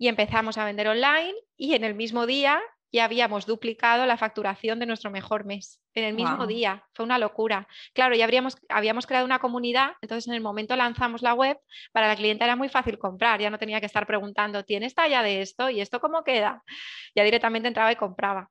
y empezamos a vender online y en el mismo día ya habíamos duplicado la facturación de nuestro mejor mes en el mismo día. Fue una locura. Claro, ya habríamos, habíamos creado una comunidad, entonces en el momento lanzamos la web, para la clienta era muy fácil comprar, ya no tenía que estar preguntando, ¿tienes talla de esto? ¿Y esto cómo queda? Ya directamente entraba y compraba.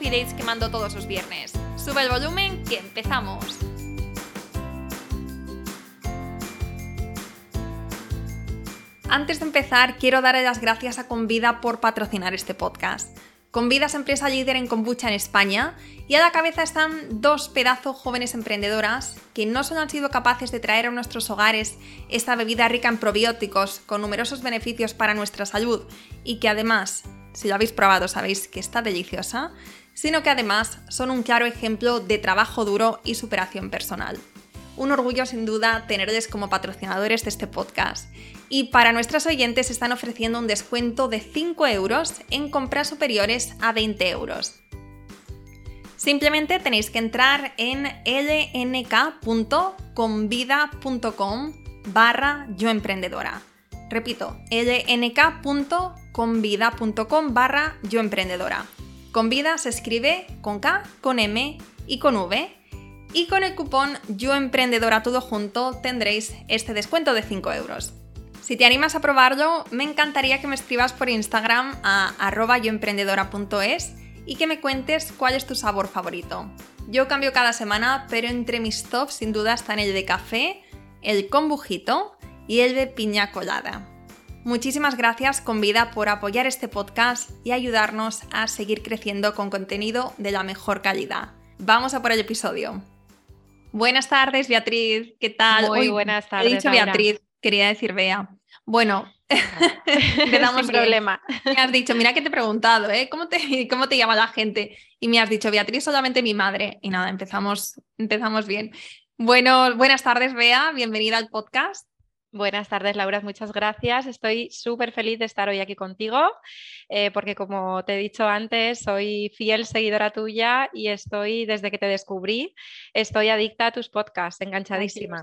dates que mando todos los viernes. Sube el volumen que empezamos. Antes de empezar, quiero darle las gracias a Convida por patrocinar este podcast. Convida es empresa líder en kombucha en España y a la cabeza están dos pedazos jóvenes emprendedoras que no solo han sido capaces de traer a nuestros hogares esta bebida rica en probióticos con numerosos beneficios para nuestra salud y que además, si lo habéis probado sabéis que está deliciosa, sino que además son un claro ejemplo de trabajo duro y superación personal. Un orgullo sin duda tenerles como patrocinadores de este podcast y para nuestros oyentes están ofreciendo un descuento de 5 euros en compras superiores a 20 euros. Simplemente tenéis que entrar en lnk.convida.com barra yoemprendedora. Repito, lnk.convida.com barra yoemprendedora. Convida se escribe con K, con M y con V. Y con el cupón YoEmprendedora todo junto tendréis este descuento de 5 euros. Si te animas a probarlo, me encantaría que me escribas por Instagram a arroba yoemprendedora.es y que me cuentes cuál es tu sabor favorito. Yo cambio cada semana, pero entre mis tops sin duda están el de café, el con bujito y el de piña colada. Muchísimas gracias Convida por apoyar este podcast y ayudarnos a seguir creciendo con contenido de la mejor calidad. Vamos a por el episodio. Buenas tardes, Beatriz. ¿Qué tal? Muy buenas tardes. He dicho Beatriz, quería decir Bea. Bueno, damos problema. Me has dicho, mira que te he preguntado, ¿eh? ¿Cómo te, ¿Cómo te llama la gente? Y me has dicho, Beatriz, solamente mi madre. Y nada, empezamos, empezamos bien. Bueno, buenas tardes, Bea. Bienvenida al podcast. Buenas tardes, Laura. Muchas gracias. Estoy súper feliz de estar hoy aquí contigo, eh, porque como te he dicho antes, soy fiel seguidora tuya y estoy, desde que te descubrí, estoy adicta a tus podcasts, enganchadísima.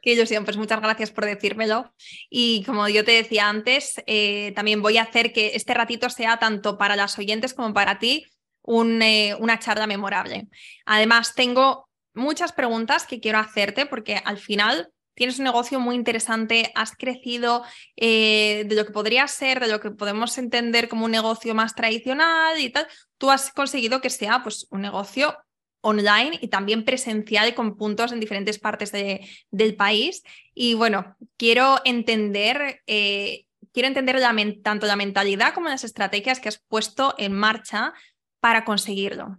qué, ilusión. Pues muchas gracias por decírmelo. Y como yo te decía antes, eh, también voy a hacer que este ratito sea tanto para las oyentes como para ti eh, una charla memorable. Además, tengo muchas preguntas que quiero hacerte porque al final tienes un negocio muy interesante, has crecido eh, de lo que podría ser, de lo que podemos entender como un negocio más tradicional y tal, tú has conseguido que sea pues, un negocio online y también presencial con puntos en diferentes partes de, del país. Y bueno, quiero entender, eh, quiero entender tanto la mentalidad como las estrategias que has puesto en marcha para conseguirlo.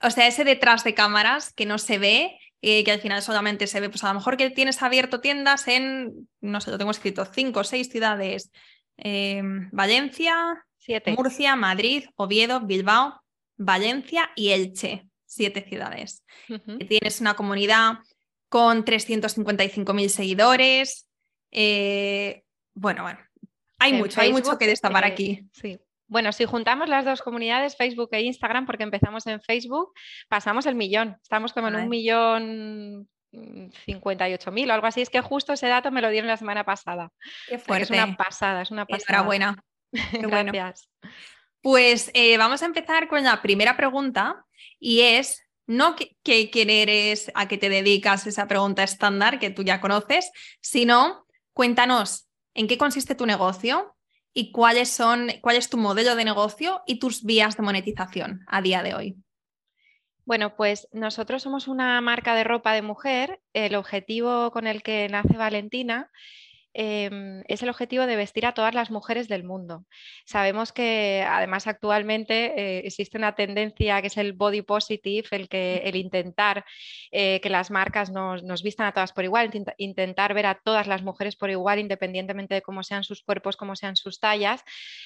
O sea, ese detrás de cámaras que no se ve eh, que al final solamente se ve, pues a lo mejor que tienes abierto tiendas en, no sé, lo tengo escrito, cinco o seis ciudades, eh, Valencia, siete. Murcia, Madrid, Oviedo, Bilbao, Valencia y Elche, siete ciudades. Tienes una comunidad con 355.000 seguidores. Eh, bueno, bueno, hay mucho, hay mucho que destapar aquí. Sí. Bueno, si juntamos las dos comunidades, Facebook e Instagram, porque empezamos en Facebook, pasamos el millón. Estamos como en un millón 58 mm, mil o algo así. Es que justo ese dato me lo dieron la semana pasada. Qué fuerte. Es una pasada, es una pasada. Enhorabuena. Qué bueno. Gracias. Pues eh, vamos a empezar con la primera pregunta y es, no qué quién eres, a qué te dedicas, esa pregunta estándar que tú ya conoces, sino cuéntanos en qué consiste tu negocio, y cuáles son, cuál es tu modelo de negocio y tus vías de monetización a día de hoy. Bueno, pues nosotros somos una marca de ropa de mujer. El objetivo con el que nace Valentina Em, es el objetivo de vestir a todas las mujeres del mundo. Sabemos que además actualmente eh, existe una tendencia que es el body positive, el, que, el intentar eh, que las marcas nos, vistan a todas por igual, intentar ver a todas las mujeres por igual, independientemente de cómo sean sus cuerpos, cómo sean sus tallas.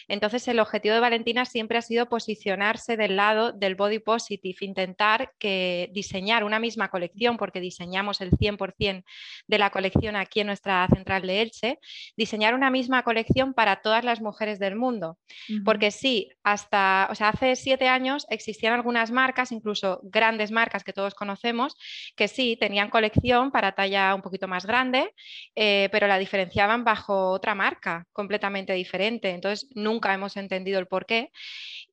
Entonces el objetivo de Valentina siempre ha sido posicionarse del lado del body positive, intentar que diseñar una misma colección, porque diseñamos el 100% de la colección aquí en nuestra central de Elche diseñar una misma colección para todas las mujeres del mundo. Porque sí, hasta, o sea, hace siete años existían algunas marcas, incluso grandes marcas que todos conocemos, que sí tenían colección para talla un poquito más grande, eh, pero la diferenciaban bajo otra marca completamente diferente. Entonces, nunca hemos entendido el por qué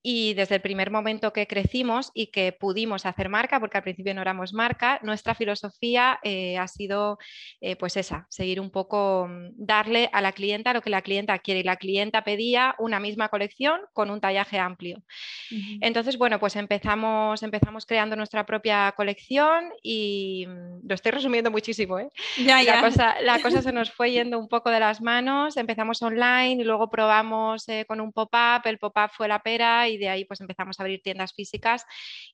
y desde el primer momento que crecimos y que pudimos hacer marca, porque al principio no éramos marca, nuestra filosofía eh, ha sido eh, pues esa, seguir un poco, mm, darle a la clienta lo que la clienta quiere y la clienta pedía una misma colección con un tallaje amplio. Entonces, bueno, pues empezamos, empezamos creando nuestra propia colección y mm, lo estoy resumiendo muchísimo, ¿eh? La, cosa, la cosa se nos fue yendo un poco de las manos, empezamos online y luego probamos con un pop-up, el pop-up fue la pera y de ahí pues empezamos a abrir tiendas físicas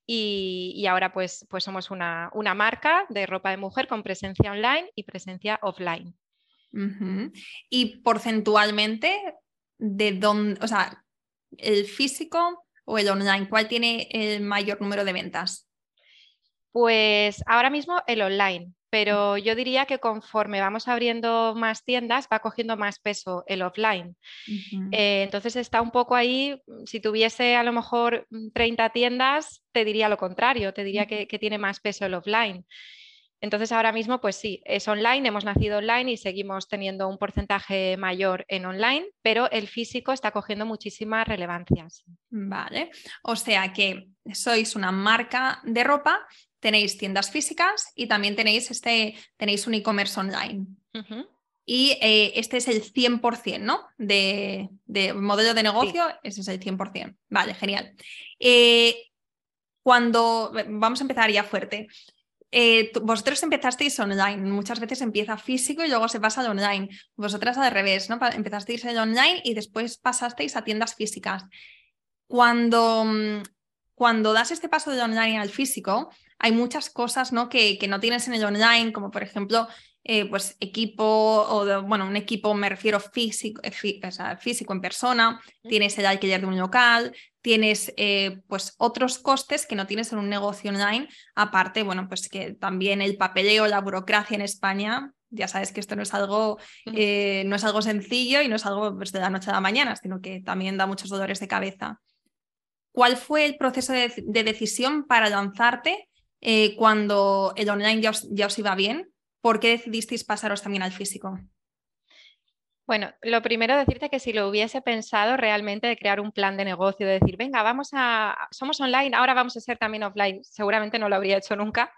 y, ahora pues, pues somos una, marca de ropa de mujer con presencia online y presencia offline. Y porcentualmente, ¿de dónde, o sea, el físico o el online, cuál tiene el mayor número de ventas? Pues ahora mismo el online, pero yo diría que conforme vamos abriendo más tiendas va cogiendo más peso el offline. Eh, entonces está un poco ahí, si tuviese a lo mejor 30 tiendas, te diría lo contrario, te diría que, tiene más peso el offline. Entonces ahora mismo, pues sí, es online, hemos nacido online y seguimos teniendo un porcentaje mayor en online, pero el físico está cogiendo muchísimas relevancias. Vale, o sea que sois una marca de ropa tenéis tiendas físicas y también tenéis, este, tenéis un e-commerce online. Y eh, este es el 100%, ¿no? De, modelo de negocio, ese es el 100%. Vale, genial. Eh, cuando, vamos a empezar ya fuerte. Eh, vosotros empezasteis online, muchas veces empieza físico y luego se pasa al online. Vosotras al revés, ¿no? Empezasteis en online y después pasasteis a tiendas físicas. Cuando, mm, cuando das este paso de online al físico, hay muchas cosas ¿no? Que, que no tienes en el online, como por ejemplo eh, pues equipo o bueno, un equipo me refiero físico, eh, físico en persona, tienes el alquiler de un local, tienes eh, pues otros costes que no tienes en un negocio online, aparte, bueno, pues que también el papeleo, la burocracia en España, ya sabes que esto no es algo, no es algo sencillo y no es algo pues, de la noche a la mañana, sino que también da muchos dolores de cabeza. ¿Cuál fue el proceso de, de decisión para lanzarte eh, cuando el online ya os, iba bien, ¿por qué decidisteis pasaros también al físico? Bueno, lo primero decirte que si lo hubiese pensado realmente de crear un plan de negocio, de decir, venga, vamos a, somos online, ahora vamos a ser también offline, seguramente no lo habría hecho nunca,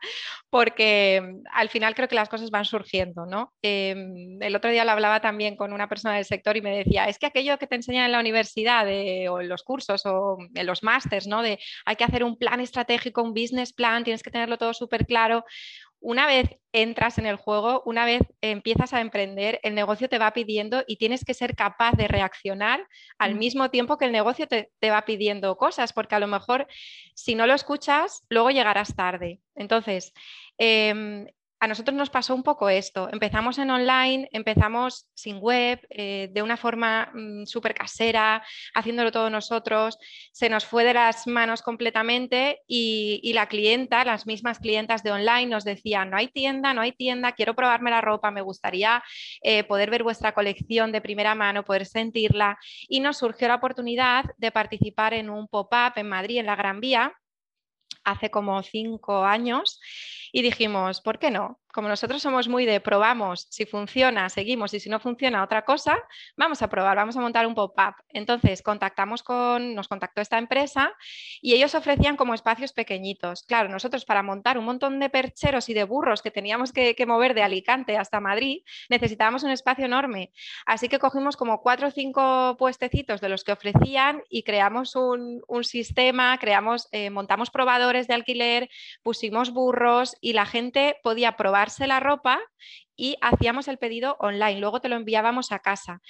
porque mm, al final creo que las cosas van surgiendo, ¿no? Em, el otro día lo hablaba también con una persona del sector y me decía, es que aquello que te enseñan en la universidad o en los cursos o en los másters, ¿no? De hay que hacer un plan estratégico, un business plan, tienes que tenerlo todo súper claro una vez entras en el juego, una vez empiezas a emprender, el negocio te va pidiendo y tienes que ser capaz de reaccionar al mm. mismo tiempo que el negocio te, va pidiendo cosas, porque a lo mejor si no lo escuchas, luego llegarás tarde. Entonces, em, a nosotros nos pasó un poco esto. Empezamos en online, empezamos sin web, eh, de una forma mm, súper casera, haciéndolo todos nosotros. Se nos fue de las manos completamente y, la clienta, las mismas clientas de online nos decían, no hay tienda, no hay tienda, quiero probarme la ropa, me gustaría eh, poder ver vuestra colección de primera mano, poder sentirla. Y nos surgió la oportunidad de participar en un pop-up en Madrid, en la Gran Vía, hace como cinco años y dijimos, ¿por qué no? Como nosotros somos muy de probamos, si funciona, seguimos y si no funciona otra cosa, vamos a probar, vamos a montar un pop-up. Entonces contactamos con, nos contactó esta empresa y ellos ofrecían como espacios pequeñitos. Claro, nosotros para montar un montón de percheros y de burros que teníamos que, mover de Alicante hasta Madrid, necesitábamos un espacio enorme. Así que cogimos como cuatro o cinco puestecitos de los que ofrecían y creamos un, sistema, creamos, eh, montamos probadores de alquiler, pusimos burros y la gente podía la ropa y hacíamos el pedido online, luego te lo enviábamos a casa.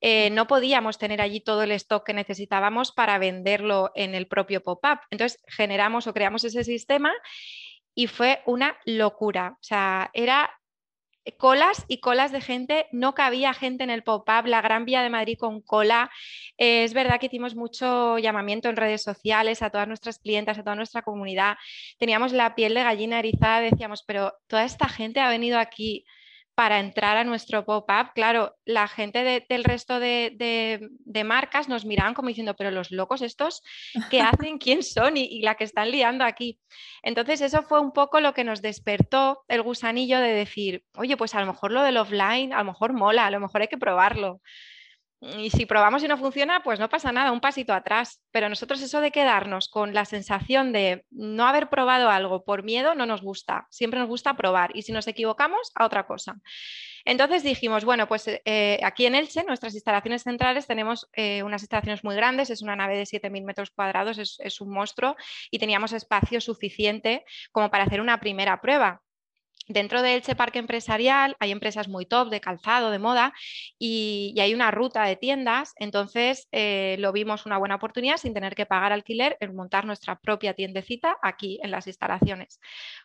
Eh, no podíamos tener allí todo el stock que necesitábamos para venderlo en el propio pop-up. Entonces generamos o creamos ese sistema y fue una locura. O sea, era colas y colas de gente, no cabía gente en el pop-up, la Gran Vía de Madrid con cola. Eh, es verdad que hicimos mucho llamamiento en redes sociales a todas nuestras clientas, a toda nuestra comunidad. Teníamos la piel de gallina erizada, decíamos, pero toda esta gente ha venido aquí para entrar a nuestro pop-up, claro, la gente del resto de, marcas nos miraban como diciendo, pero los locos estos, ¿qué hacen? ¿Quién son? Y, la que están liando aquí. Entonces eso fue un poco lo que nos despertó el gusanillo de decir, oye, pues a lo mejor lo del offline, a lo mejor mola, a lo mejor hay que probarlo. Y si probamos y no funciona, pues no pasa nada, un pasito atrás. Pero nosotros eso de quedarnos con la sensación de no haber probado algo por miedo no nos gusta. Siempre nos gusta probar. Y si nos equivocamos, a otra cosa. Entonces dijimos, bueno, pues eh, aquí en Elche, nuestras instalaciones centrales, tenemos eh, unas instalaciones muy grandes, es una nave de 7.000 metros cuadrados, es un monstruo y teníamos espacio suficiente como para hacer una primera prueba. Dentro de Elche Parque Empresarial hay empresas muy top de calzado, de moda, y, hay una ruta de tiendas. Entonces eh, lo vimos una buena oportunidad sin tener que pagar alquiler en montar nuestra propia tiendecita aquí en las instalaciones.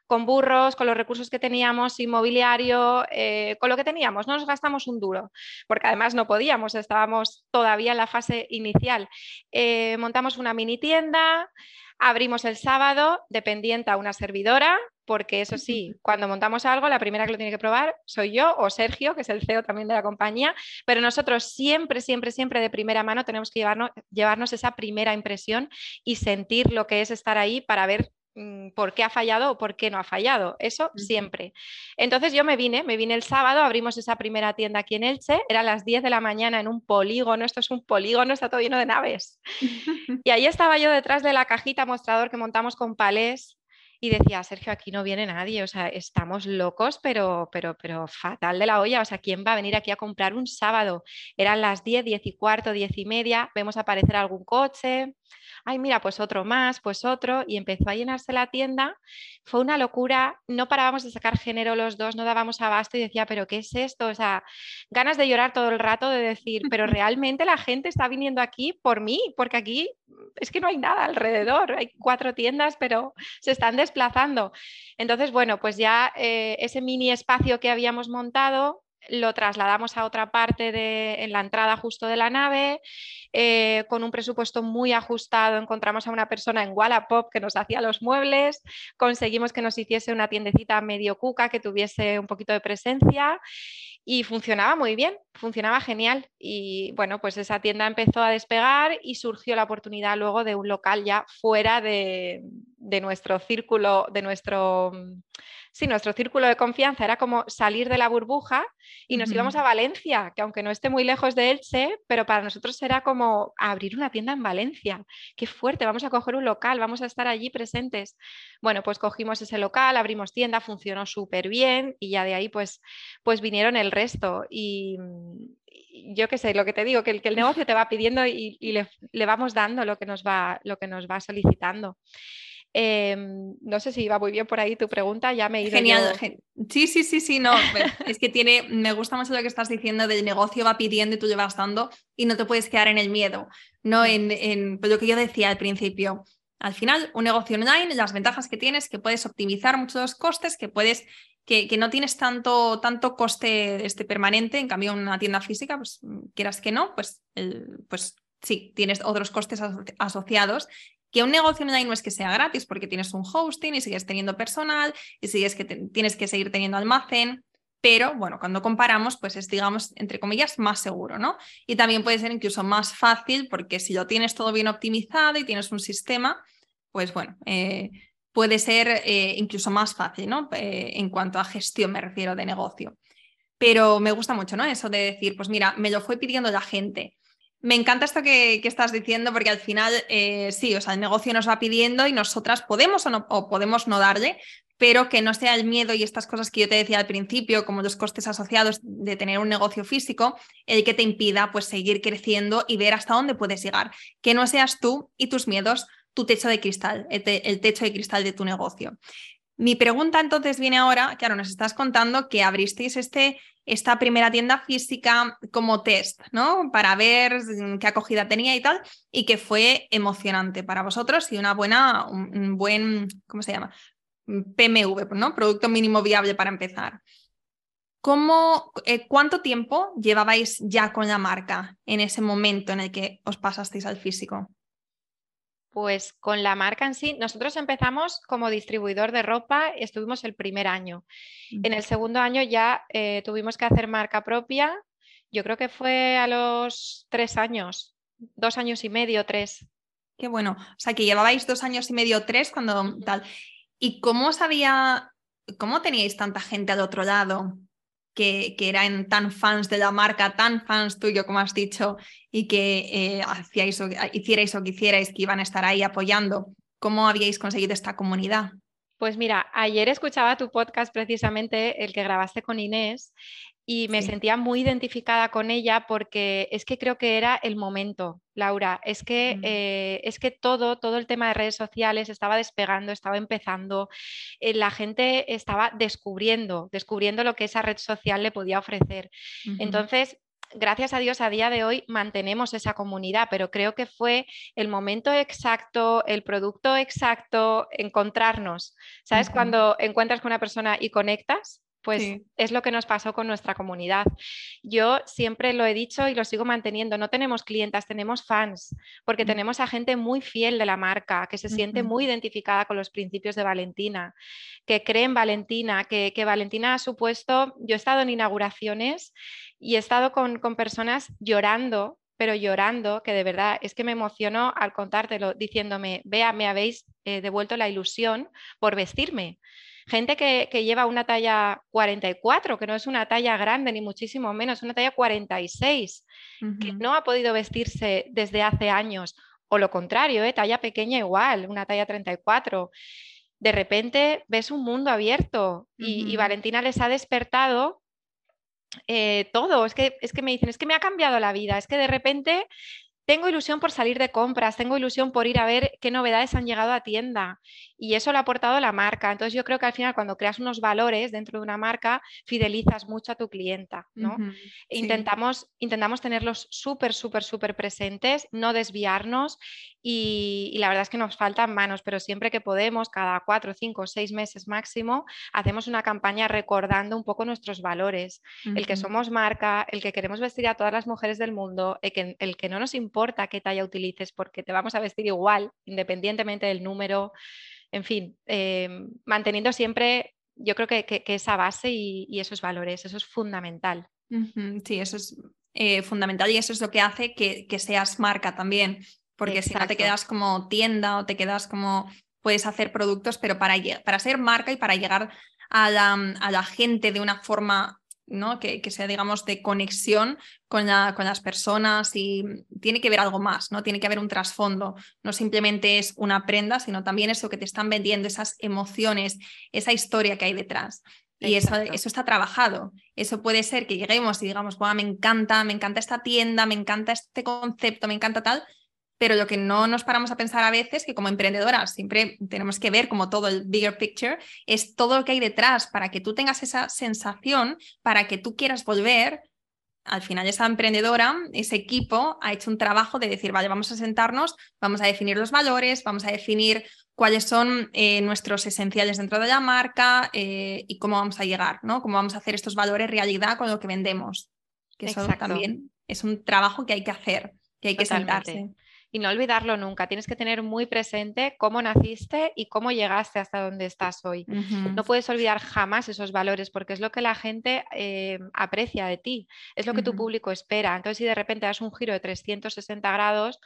Con burros, con los recursos que teníamos, inmobiliario, eh, con lo que teníamos, no nos gastamos un duro, porque además no podíamos, estábamos todavía en la fase inicial. Eh, montamos una mini tienda. Abrimos el sábado, dependiente a una servidora, porque eso sí, cuando montamos algo, la primera que lo tiene que probar soy yo o Sergio, que es el CEO también de la compañía, pero nosotros siempre, siempre, siempre de primera mano tenemos que llevarnos, llevarnos esa primera impresión y sentir lo que es estar ahí para ver mm, por qué ha fallado o por qué no ha fallado. Eso siempre. Entonces yo me vine, me vine el sábado, abrimos esa primera tienda aquí en Elche, era las 10 de la mañana en un polígono, esto es un polígono, está todo lleno de naves. y ahí estaba yo detrás de la cajita mostrador que montamos con palés y decía, Sergio, aquí no viene nadie, o sea, estamos locos, pero, pero, pero fatal de la olla, o sea, ¿quién va a venir aquí a comprar un sábado? Eran las 10, 10 y cuarto, 10 y media, vemos aparecer algún coche, ay, mira, pues otro más, pues otro, y empezó a llenarse la tienda. Fue una locura, no parábamos de sacar género los dos, no dábamos abasto y decía, pero ¿qué es esto? O sea, ganas de llorar todo el rato, de decir, pero realmente la gente está viniendo aquí por mí, porque aquí es que no hay nada alrededor, hay cuatro tiendas, pero se están desplazando. Entonces, bueno, pues ya eh, ese mini espacio que habíamos montado lo trasladamos a otra parte de, en la entrada justo de la nave, eh, con un presupuesto muy ajustado, encontramos a una persona en Wallapop que nos hacía los muebles, conseguimos que nos hiciese una tiendecita medio cuca que tuviese un poquito de presencia y funcionaba muy bien, funcionaba genial. Y bueno, pues esa tienda empezó a despegar y surgió la oportunidad luego de un local ya fuera de, de nuestro círculo, de nuestro sí, nuestro círculo de confianza era como salir de la burbuja y nos íbamos a Valencia, que aunque no esté muy lejos de Elche, pero para nosotros era como abrir una tienda en Valencia. Qué fuerte, vamos a coger un local, vamos a estar allí presentes. Bueno, pues cogimos ese local, abrimos tienda, funcionó súper bien y ya de ahí pues, pues vinieron el resto. Y, yo qué sé, lo que te digo, que el, que el negocio te va pidiendo y, le, le, vamos dando lo que nos va, lo que nos va solicitando. Em, no sé si iba muy bien por ahí tu pregunta, ya me he ido. Genial, sí, sí, sí, sí, no. es que tiene, me gusta mucho lo que estás diciendo del negocio va pidiendo y tú llevas dando y no te puedes quedar en el miedo, no en, en pues lo que yo decía al principio. Al final, un negocio online, las ventajas que tienes, que puedes optimizar muchos costes, que puedes, que, que no tienes tanto, tanto coste este permanente, en cambio una tienda física, pues quieras que no, pues, pues sí, tienes otros costes asociados que un negocio online no es que sea gratis porque tienes un hosting y sigues teniendo personal y sigues que tienes que seguir teniendo almacén, pero bueno, cuando comparamos, pues es, digamos, entre comillas, más seguro, ¿no? Y también puede ser incluso más fácil porque si lo tienes todo bien optimizado y tienes un sistema, pues bueno, eh, puede ser eh, incluso más fácil, ¿no? Eh, en cuanto a gestión me refiero de negocio. Pero me gusta mucho, ¿no? Eso de decir, pues mira, me lo fue pidiendo la gente. Me encanta esto que, estás diciendo porque al final eh, sí, o sea, el negocio nos va pidiendo y nosotras podemos o, no, podemos no darle, pero que no sea el miedo y estas cosas que yo te decía al principio, como los costes asociados de tener un negocio físico, el que te impida pues seguir creciendo y ver hasta dónde puedes llegar. Que no seas tú y tus miedos tu techo de cristal, el, techo de cristal de tu negocio. Mi pregunta entonces viene ahora, claro, nos estás contando que abristeis este, esta primera tienda física como test, ¿no? Para ver qué acogida tenía y tal, y que fue emocionante para vosotros y una buena, un, buen, ¿cómo se llama? PMV, ¿no? Producto mínimo viable para empezar. ¿Cómo, eh, ¿Cuánto tiempo llevabais ya con la marca en ese momento en el que os pasasteis al físico? Pues con la marca en sí, nosotros empezamos como distribuidor de ropa, estuvimos el primer año. En el segundo año ya eh, tuvimos que hacer marca propia, yo creo que fue a los tres años, dos años y medio, tres. Qué bueno, o sea que llevabais dos años y medio, tres cuando tal. ¿Y cómo sabía, cómo teníais tanta gente al otro lado? Que, eran tan fans de la marca, tan fans tuyo, como has dicho, y que eh, hacíais hicierais o que hicierais, que iban a estar ahí apoyando. ¿Cómo habíais conseguido esta comunidad? Pues mira, ayer escuchaba tu podcast precisamente, el que grabaste con Inés, y me sentía muy identificada con ella porque es que creo que era el momento, Laura. Es que, mm. eh, es que todo, todo el tema de redes sociales estaba despegando, estaba empezando, eh, la gente estaba descubriendo, descubriendo lo que esa red social le podía ofrecer. Entonces, gracias a Dios a día de hoy mantenemos esa comunidad, pero creo que fue el momento exacto, el producto exacto, encontrarnos. ¿Sabes? Cuando encuentras con una persona y conectas, pues es lo que nos pasó con nuestra comunidad. Yo siempre lo he dicho y lo sigo manteniendo, no tenemos clientas, tenemos fans, porque tenemos a gente muy fiel de la marca, que se siente muy identificada con los principios de Valentina, que cree en Valentina, que, Valentina ha supuesto, yo he estado en inauguraciones y he estado con, personas llorando pero llorando, que de verdad es que me emocionó al contártelo, diciéndome, vea, me habéis eh, devuelto la ilusión por vestirme. Gente que, lleva una talla 44, que no es una talla grande ni muchísimo menos, una talla 46, que no ha podido vestirse desde hace años, o lo contrario, ¿eh? talla pequeña igual, una talla 34. De repente ves un mundo abierto y, Valentina les ha despertado eh, todo. Es que, es que me dicen, es que me ha cambiado la vida, es que de repente tengo ilusión por salir de compras, tengo ilusión por ir a ver qué novedades han llegado a tienda y eso lo ha aportado la marca. Entonces yo creo que al final cuando creas unos valores dentro de una marca, fidelizas mucho a tu clienta. ¿no? intentamos, intentamos tenerlos súper, súper, súper presentes, no desviarnos y, la verdad es que nos faltan manos, pero siempre que podemos, cada cuatro, cinco, seis meses máximo, hacemos una campaña recordando un poco nuestros valores, el que somos marca, el que queremos vestir a todas las mujeres del mundo, el que, el que no nos importa qué talla utilices porque te vamos a vestir igual, independientemente del número en fin, em, manteniendo siempre, yo creo que, esa base y, esos valores, eso es fundamental. Sí, eso es eh, fundamental y eso es lo que hace que, seas marca también, porque si no te quedas como tienda o te quedas como, puedes hacer productos, pero para, para ser marca y para llegar a la, a la gente de una forma ¿no? Que, sea, digamos, de conexión con, la, con, las personas y tiene que haber algo más, ¿no? Tiene que haber un trasfondo. No simplemente es una prenda, sino también eso que te están vendiendo, esas emociones, esa historia que hay detrás. Y eso, eso, está trabajado. Eso puede ser que lleguemos y digamos, me encanta, me encanta esta tienda, me encanta este concepto, me encanta tal, pero lo que no nos paramos a pensar a veces, que como emprendedoras siempre tenemos que ver como todo el bigger picture, es todo lo que hay detrás para que tú tengas esa sensación, para que tú quieras volver. Al final esa emprendedora, ese equipo ha hecho un trabajo de decir, vale, vamos a sentarnos, vamos a definir los valores, vamos a definir cuáles son eh, nuestros esenciales dentro de la marca eh, y cómo vamos a llegar, ¿no? Cómo vamos a hacer estos valores realidad con lo que vendemos. Que eso también es un trabajo que hay que hacer, que hay que sentarse y no olvidarlo nunca. Tienes que tener muy presente cómo naciste y cómo llegaste hasta donde estás hoy. No puedes olvidar jamás esos valores porque es lo que la gente eh, aprecia de ti, es lo que tu público espera. Entonces, si de repente das un giro de 360 grados,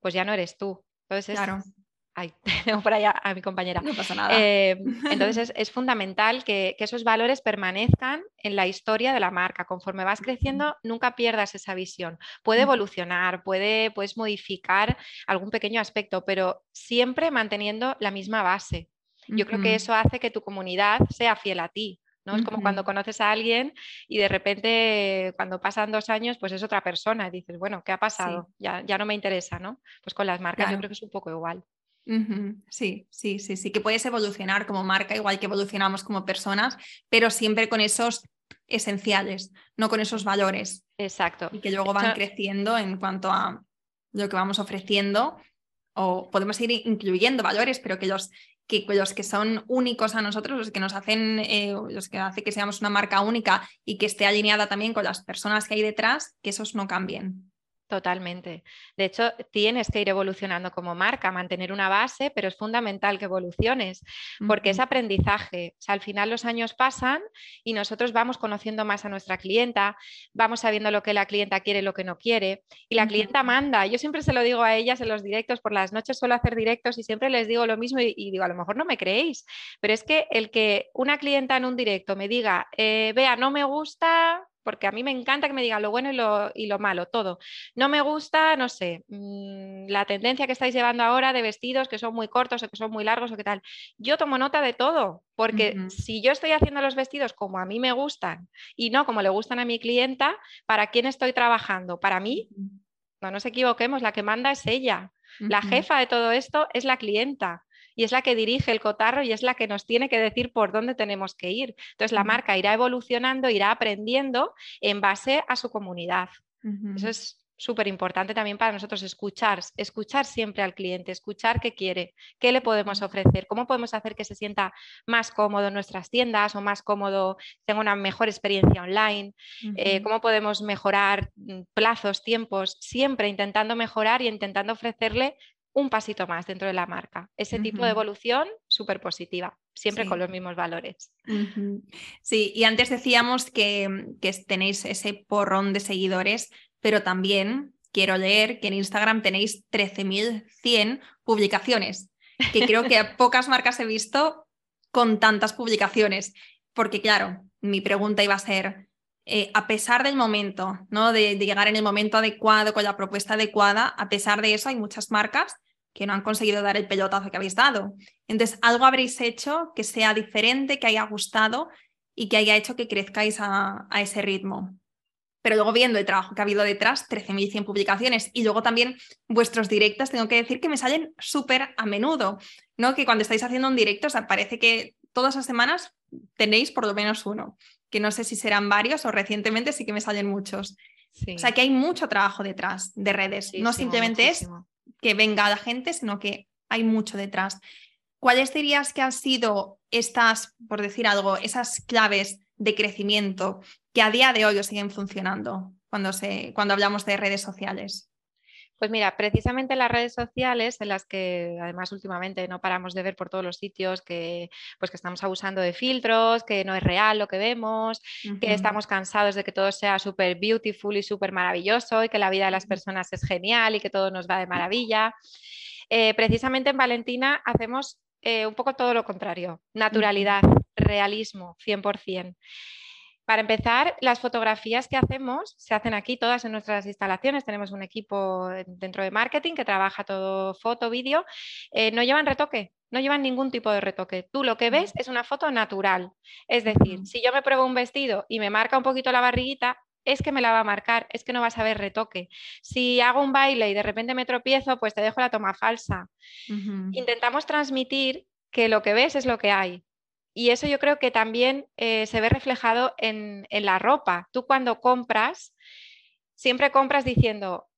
pues ya no eres tú. Entonces, claro. Ay, tengo por ahí a, mi compañera. No pasa nada. Eh, entonces es, fundamental que, esos valores permanezcan en la historia de la marca. Conforme vas creciendo, nunca pierdas esa visión. Puede evolucionar, puede, puedes modificar algún pequeño aspecto, pero siempre manteniendo la misma base. Yo creo que eso hace que tu comunidad sea fiel a ti. ¿no? Es como cuando conoces a alguien y de repente cuando pasan dos años, pues es otra persona y dices, bueno, ¿qué ha pasado? Ya, ya no me interesa, ¿no? Pues con las marcas yo creo que es un poco igual. Sí, sí, sí, sí, que puedes evolucionar como marca, igual que evolucionamos como personas, pero siempre con esos esenciales, no con esos valores. Exacto. Y que luego van creciendo en cuanto a lo que vamos ofreciendo, o podemos ir incluyendo valores, pero que los que, los que son únicos a nosotros, los que nos hacen, eh, los que hace que seamos una marca única y que esté alineada también con las personas que hay detrás, que esos no cambien. Totalmente. De hecho, tienes que ir evolucionando como marca, mantener una base, pero es fundamental que evoluciones, porque es aprendizaje. O sea, al final los años pasan y nosotros vamos conociendo más a nuestra clienta, vamos sabiendo lo que la clienta quiere lo que no quiere, y la clienta manda. Yo siempre se lo digo a ellas en los directos, por las noches suelo hacer directos y siempre les digo lo mismo y, digo, a lo mejor no me creéis, pero es que el que una clienta en un directo me diga, eh, vea, no me gusta porque a mí me encanta que me digan lo bueno y lo, malo, todo. No me gusta, no sé, mm, la tendencia que estáis llevando ahora de vestidos que son muy cortos o que son muy largos o qué tal. Yo tomo nota de todo, porque si yo estoy haciendo los vestidos como a mí me gustan y no como le gustan a mi clienta, ¿para quién estoy trabajando? Para mí, no nos equivoquemos, la que manda es ella. La jefa de todo esto es la clienta y es la que dirige el cotarro y es la que nos tiene que decir por dónde tenemos que ir. Entonces la marca irá evolucionando, irá aprendiendo en base a su comunidad. Eso es súper importante también para nosotros escuchar, escuchar siempre al cliente, escuchar qué quiere, qué le podemos ofrecer, cómo podemos hacer que se sienta más cómodo en nuestras tiendas o más cómodo, tenga una mejor experiencia online, eh, cómo podemos mejorar mm, plazos, tiempos, siempre intentando mejorar y intentando ofrecerle un pasito más dentro de la marca. Ese tipo de evolución súper positiva, siempre con los mismos valores. Sí, y antes decíamos que, que, tenéis ese porrón de seguidores, pero también quiero leer que en Instagram tenéis 13.100 publicaciones, que creo que pocas marcas he visto con tantas publicaciones, porque claro, mi pregunta iba a ser, eh, a pesar del momento, ¿no? De, llegar en el momento adecuado, con la propuesta adecuada, a pesar de eso hay muchas marcas que no han conseguido dar el pelotazo que habéis dado. Entonces, algo habréis hecho que sea diferente, que haya gustado y que haya hecho que crezcáis a, ese ritmo. Pero luego viendo el trabajo que ha habido detrás, 13.100 publicaciones y luego también vuestros directos, tengo que decir que me salen súper a menudo, ¿no? Que cuando estáis haciendo un directo, parece que todas las semanas tenéis por lo menos uno que no sé si serán varios o recientemente sí que me salen muchos. O sea que hay mucho trabajo detrás de redes. no simplemente es que venga la gente, sino que hay mucho detrás. ¿Cuáles dirías que han sido estas, por decir algo, esas claves de crecimiento que a día de hoy os siguen funcionando cuando, se, cuando hablamos de redes sociales? Pues mira, precisamente las redes sociales, en las que además últimamente no paramos de ver por todos los sitios que, pues que estamos abusando de filtros, que no es real lo que vemos, que estamos cansados de que todo sea súper beautiful y súper maravilloso y que la vida de las personas es genial y que todo nos va de maravilla. Eh, precisamente en Valentina hacemos eh, un poco todo lo contrario, naturalidad, realismo, 100%. Para empezar, las fotografías que hacemos se hacen aquí todas en nuestras instalaciones. Tenemos un equipo dentro de marketing que trabaja todo foto, vídeo. Eh, no llevan retoque, no llevan ningún tipo de retoque. Tú lo que ves es una foto natural. Es decir, si yo me pruebo un vestido y me marca un poquito la barriguita, es que me la va a marcar, es que no vas a ver retoque. Si hago un baile y de repente me tropiezo, pues te dejo la toma falsa. Intentamos transmitir que lo que ves es lo que hay, y eso yo creo que también eh, se ve reflejado en, en, la ropa. Tú cuando compras, siempre compras diciendo,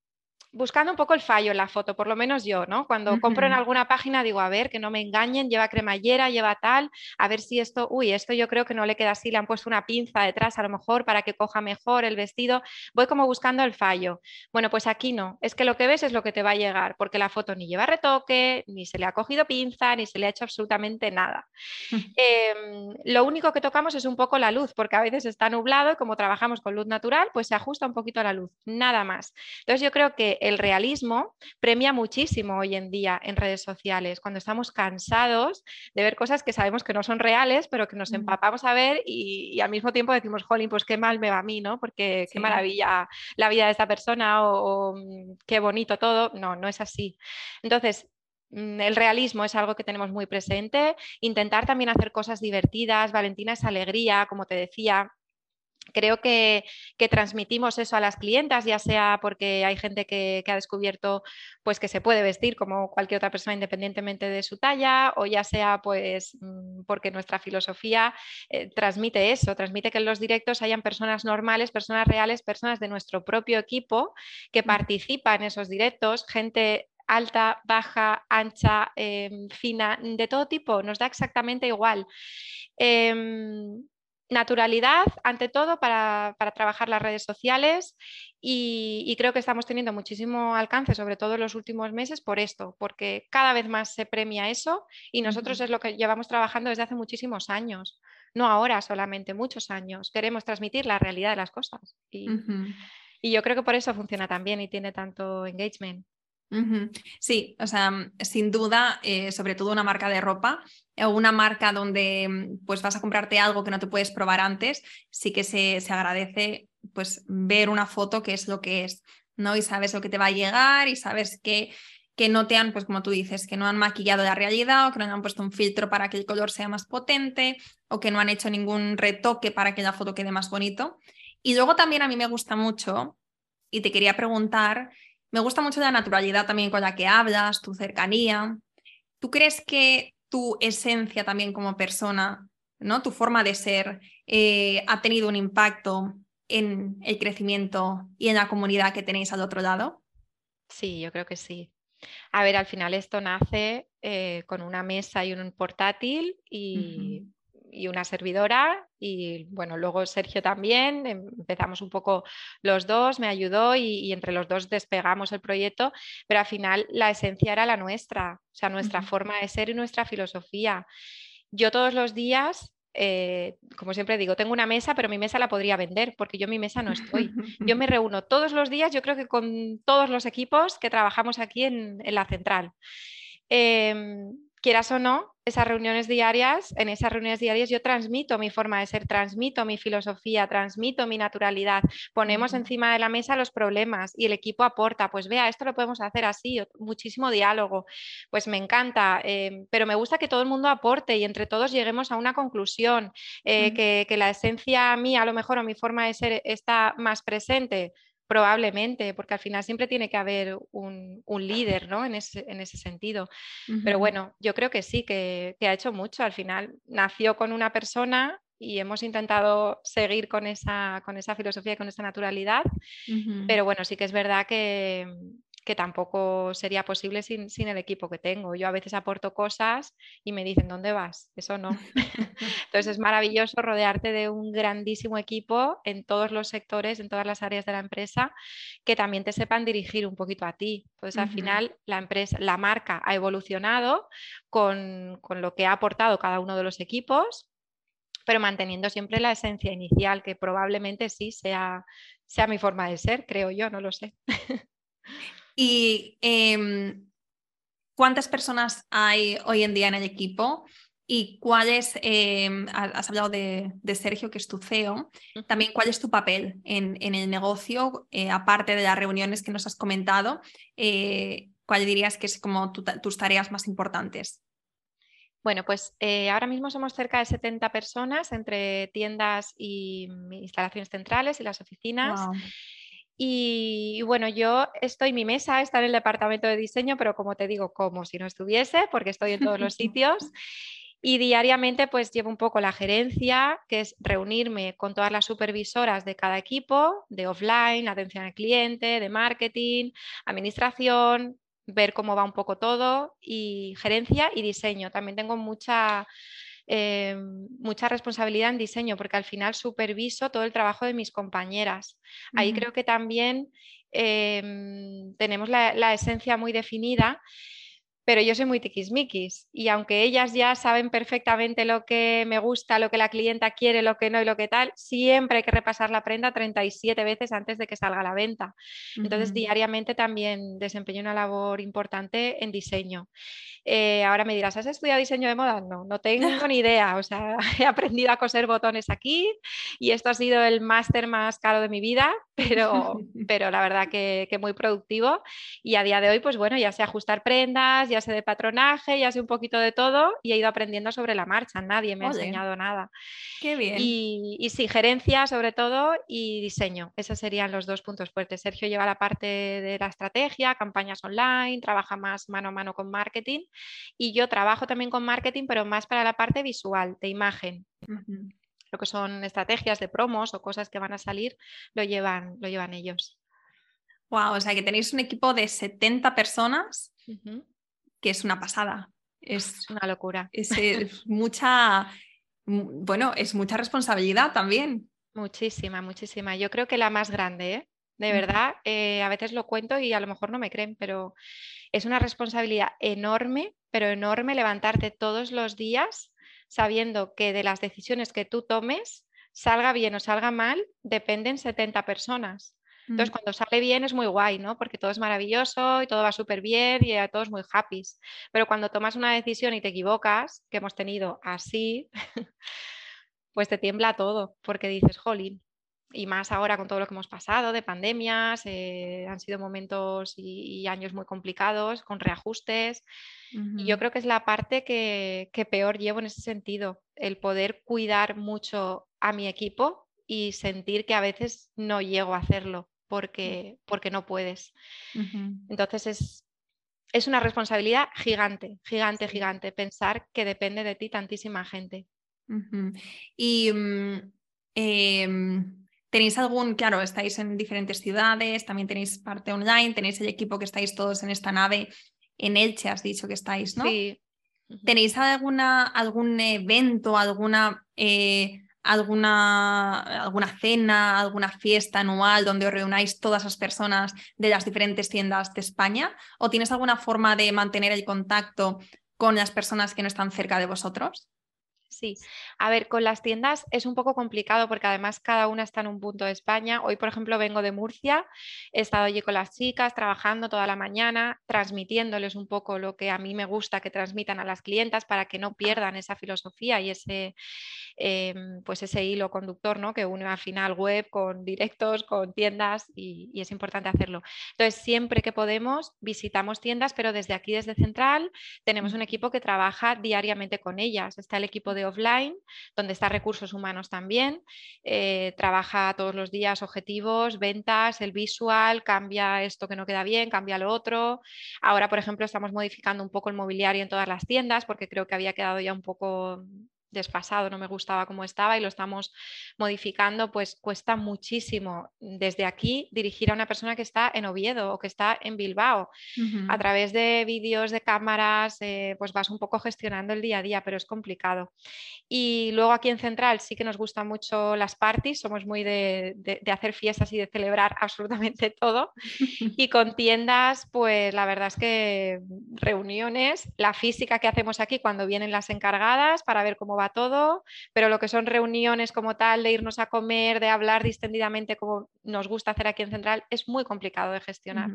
buscando un poco el fallo en la foto, por lo menos yo, ¿no? Cuando compro en alguna página digo, a ver, que no me engañen, lleva cremallera, lleva tal, a ver si esto, uy, esto yo creo que no le queda así, le han puesto una pinza detrás a lo mejor para que coja mejor el vestido, voy como buscando el fallo. Bueno, pues aquí no, es que lo que ves es lo que te va a llegar, porque la foto ni lleva retoque, ni se le ha cogido pinza, ni se le ha hecho absolutamente nada. Em, lo único que tocamos es un poco la luz, porque a veces está nublado y como trabajamos con luz natural, pues se ajusta un poquito a la luz, nada más. Entonces yo creo que el realismo premia muchísimo hoy en día en redes sociales, cuando estamos cansados de ver cosas que sabemos que no son reales, pero que nos empapamos a ver y, al mismo tiempo decimos, jolín, pues qué mal me va a mí, ¿no? Porque qué maravilla la vida de esta persona o, mm, qué bonito todo. No, no es así. Entonces, mm, el realismo es algo que tenemos muy presente. Intentar también hacer cosas divertidas. Valentina es alegría, como te decía creo que, transmitimos eso a las clientas, ya sea porque hay gente que, ha descubierto pues, que se puede vestir como cualquier otra persona independientemente de su talla, o ya sea pues, mm, porque nuestra filosofía eh, transmite eso, transmite que en los directos hayan personas normales, personas reales, personas de nuestro propio equipo que participan en esos directos, gente alta, baja, ancha, em, fina, de todo tipo, nos da exactamente igual. Em, naturalidad ante todo para, trabajar las redes sociales y, creo que estamos teniendo muchísimo alcance, sobre todo en los últimos meses, por esto, porque cada vez más se premia eso y nosotros es lo que llevamos trabajando desde hace muchísimos años, no ahora solamente, muchos años. Queremos transmitir la realidad de las cosas y, y yo creo que por eso funciona tan bien y tiene tanto engagement. Sí, o sea, mm, sin duda, eh, sobre todo una marca de ropa o una marca donde mm, pues vas a comprarte algo que no te puedes probar antes, sí que se, se agradece pues ver una foto que es lo que es, ¿no? Y sabes lo que te va a llegar y sabes que, que no te han, pues como tú dices, que no han maquillado la realidad o que no han puesto un filtro para que el color sea más potente o que no han hecho ningún retoque para que la foto quede más bonito. Y luego también a mí me gusta mucho y te quería preguntar me gusta mucho la naturalidad también con la que hablas, tu cercanía. ¿Tú crees que tu esencia también como persona, ¿no? tu forma de ser, eh, ha tenido un impacto en el crecimiento y en la comunidad que tenéis al otro lado? Sí, yo creo que sí. A ver, al final esto nace eh, con una mesa y un portátil y y una servidora y bueno, luego Sergio también, em, empezamos un poco los dos, me ayudó y, entre los dos despegamos el proyecto, pero al final la esencia era la nuestra, o sea, nuestra forma de ser y nuestra filosofía. Yo todos los días eh, como siempre digo, tengo una mesa, pero mi mesa la podría vender porque yo en mi mesa no estoy. Yo me reúno todos los días, yo creo que con todos los equipos que trabajamos aquí en, la central. Em, quieras o no, esas reuniones diarias, en esas reuniones diarias yo transmito mi forma de ser, transmito mi filosofía, transmito mi naturalidad, ponemos encima de la mesa los problemas y el equipo aporta, pues vea, esto lo podemos hacer así, muchísimo diálogo, pues me encanta, eh, pero me gusta que todo el mundo aporte y entre todos lleguemos a una conclusión, eh, que, que la esencia mía a lo mejor o mi forma de ser está más presente Probablemente, porque al final siempre tiene que haber un, líder ¿no? en, ese, en ese sentido. Pero bueno, yo creo que sí, que, ha hecho mucho. Al final nació con una persona y hemos intentado seguir con esa, con esa filosofía y con esa naturalidad. Pero bueno, sí que es verdad que, que tampoco sería posible sin, el equipo que tengo. Yo a veces aporto cosas y me dicen, ¿dónde vas? Eso no. Entonces es maravilloso rodearte de un grandísimo equipo en todos los sectores, en todas las áreas de la empresa, que también te sepan dirigir un poquito a ti. Entonces al final la empresa, la marca ha evolucionado con, con lo que ha aportado cada uno de los equipos pero manteniendo siempre la esencia inicial, que probablemente sí sea, sea mi forma de ser, creo yo, no lo sé. ¿Y em, cuántas personas hay hoy en día en el equipo? ¿Y cuál es, em, has hablado de, Sergio, que es tu CEO, también cuál es tu papel en, el negocio, eh, aparte de las reuniones que nos has comentado? Eh, ¿Cuál dirías que es como tus tareas más importantes? Bueno, pues eh, ahora mismo somos cerca de 70 personas entre tiendas y instalaciones centrales y las oficinas. Y, bueno, yo estoy, mi mesa está en el departamento de diseño, pero como te digo, como si no estuviese, porque estoy en todos los sitios. Y diariamente pues llevo un poco la gerencia, que es reunirme con todas las supervisoras de cada equipo, de offline, atención al cliente, de marketing, administración, ver cómo va un poco todo y gerencia y diseño. También tengo mucha eh, mucha responsabilidad en diseño, porque al final superviso todo el trabajo de mis compañeras. Ahí creo que también em, tenemos la, esencia muy definida. Pero yo soy muy tiquismiquis y aunque ellas ya saben perfectamente lo que me gusta, lo que la clienta quiere, lo que no y lo que tal, siempre hay que repasar la prenda 37 veces antes de que salga a la venta. Entonces, diariamente también desempeño una labor importante en diseño. Eh, ahora me dirás, ¿has estudiado diseño de moda? No, no tengo ni idea. O sea, he aprendido a coser botones aquí y esto ha sido el máster más caro de mi vida, pero, pero la verdad que, que muy productivo. Y a día de hoy, pues bueno, ya sé ajustar prendas, ya sé de patronaje, ya sé un poquito de todo y he ido aprendiendo sobre la marcha. Nadie me ha enseñado nada. Qué bien. Y, y, sí, gerencia sobre todo y diseño. Esos serían los dos puntos fuertes. Sergio lleva la parte de la estrategia, campañas online, trabaja más mano a mano con marketing y yo trabajo también con marketing, pero más para la parte visual, de imagen. Lo que son estrategias de promos o cosas que van a salir, lo llevan, lo llevan ellos. Wow, o sea que tenéis un equipo de 70 personas que es una pasada. Es una locura. Es, mucha, bueno, es mucha responsabilidad también. Muchísima, muchísima. Yo creo que la más grande, ¿eh? De verdad, eh, a veces lo cuento y a lo mejor no me creen, pero es una responsabilidad enorme, pero enorme levantarte todos los días sabiendo que de las decisiones que tú tomes, salga bien o salga mal, dependen 70 personas. Entonces, mm. cuando sale bien es muy guay, ¿no? Porque todo es maravilloso y todo va súper bien y a todos muy happy. Pero cuando tomas una decisión y te equivocas, que hemos tenido así, pues te tiembla todo, porque dices, jolín. Y más ahora con todo lo que hemos pasado de pandemias, eh, han sido momentos y, años muy complicados, con reajustes. Y yo creo que es la parte que, que peor llevo en ese sentido, el poder cuidar mucho a mi equipo y sentir que a veces no llego a hacerlo porque, porque no puedes. Entonces es, es una responsabilidad gigante, gigante, gigante, pensar que depende de ti tantísima gente. Y mm, em, tenéis algún, claro, estáis en diferentes ciudades, también tenéis parte online, tenéis el equipo que estáis todos en esta nave, en Elche has dicho que estáis, ¿no? Sí. ¿Tenéis alguna, algún evento, alguna eh, alguna, alguna cena, alguna fiesta anual donde os reunáis todas las personas de las diferentes tiendas de España? ¿O tienes alguna forma de mantener el contacto con las personas que no están cerca de vosotros? Sí, a ver, con las tiendas es un poco complicado porque además cada una está en un punto de España. Hoy, por ejemplo, vengo de Murcia, he estado allí con las chicas trabajando toda la mañana, transmitiéndoles un poco lo que a mí me gusta que transmitan a las clientas para que no pierdan esa filosofía y ese, em, pues ese hilo conductor ¿no? que une al final web con directos, con tiendas y, y es importante hacerlo. Entonces, siempre que podemos, visitamos tiendas, pero desde aquí, desde Central, tenemos un equipo que trabaja diariamente con ellas. Está el equipo de offline, donde está recursos humanos también. Eh, trabaja todos los días objetivos, ventas, el visual, cambia esto que no queda bien, cambia lo otro. Ahora, por ejemplo, estamos modificando un poco el mobiliario en todas las tiendas porque creo que había quedado ya un poco despasado, no me gustaba cómo estaba y lo estamos modificando, pues cuesta muchísimo desde aquí dirigir a una persona que está en Oviedo o que está en Bilbao. A través de vídeos, de cámaras, eh, pues vas un poco gestionando el día a día, pero es complicado. Y luego aquí en Central sí que nos gustan mucho las parties, somos muy de, de hacer fiestas y de celebrar absolutamente todo. y con tiendas, pues la verdad es que reuniones, la física que hacemos aquí cuando vienen las encargadas para ver cómo va todo, pero lo que son reuniones como tal, de irnos a comer, de hablar distendidamente como nos gusta hacer aquí en Central, es muy complicado de gestionar.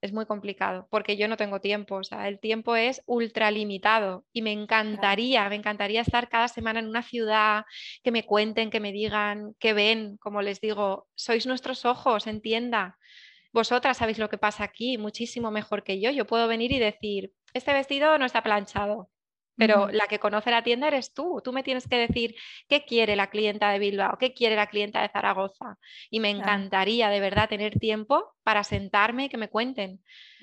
Es muy complicado porque yo no tengo tiempo, o sea, el tiempo es ultralimitado y me encantaría, me encantaría estar cada semana en una ciudad, que me cuenten, que me digan, que ven, como les digo, sois nuestros ojos, entienda. Vosotras sabéis lo que pasa aquí muchísimo mejor que yo. Yo puedo venir y decir, este vestido no está planchado, pero la que conoce la tienda eres tú. Tú me tienes que decir qué quiere la clienta de Bilbao, qué quiere la clienta de Zaragoza. Y me encantaría de verdad tener tiempo para sentarme y que me cuenten,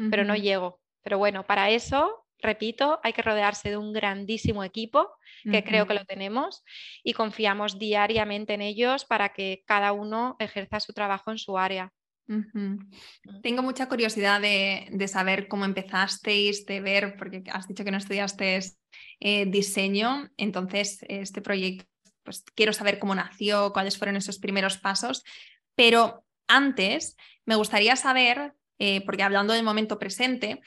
pero no llego. Pero bueno, para eso, repito, hay que rodearse de un grandísimo equipo, que creo que lo tenemos, y confiamos diariamente en ellos para que cada uno ejerza su trabajo en su área. Tengo mucha curiosidad de, de, saber cómo empezasteis, de ver, porque has dicho que no estudiaste eh, diseño. Entonces, este proyecto, pues quiero saber cómo nació, cuáles fueron esos primeros pasos. Pero antes, me gustaría saber, eh, porque hablando del momento presente,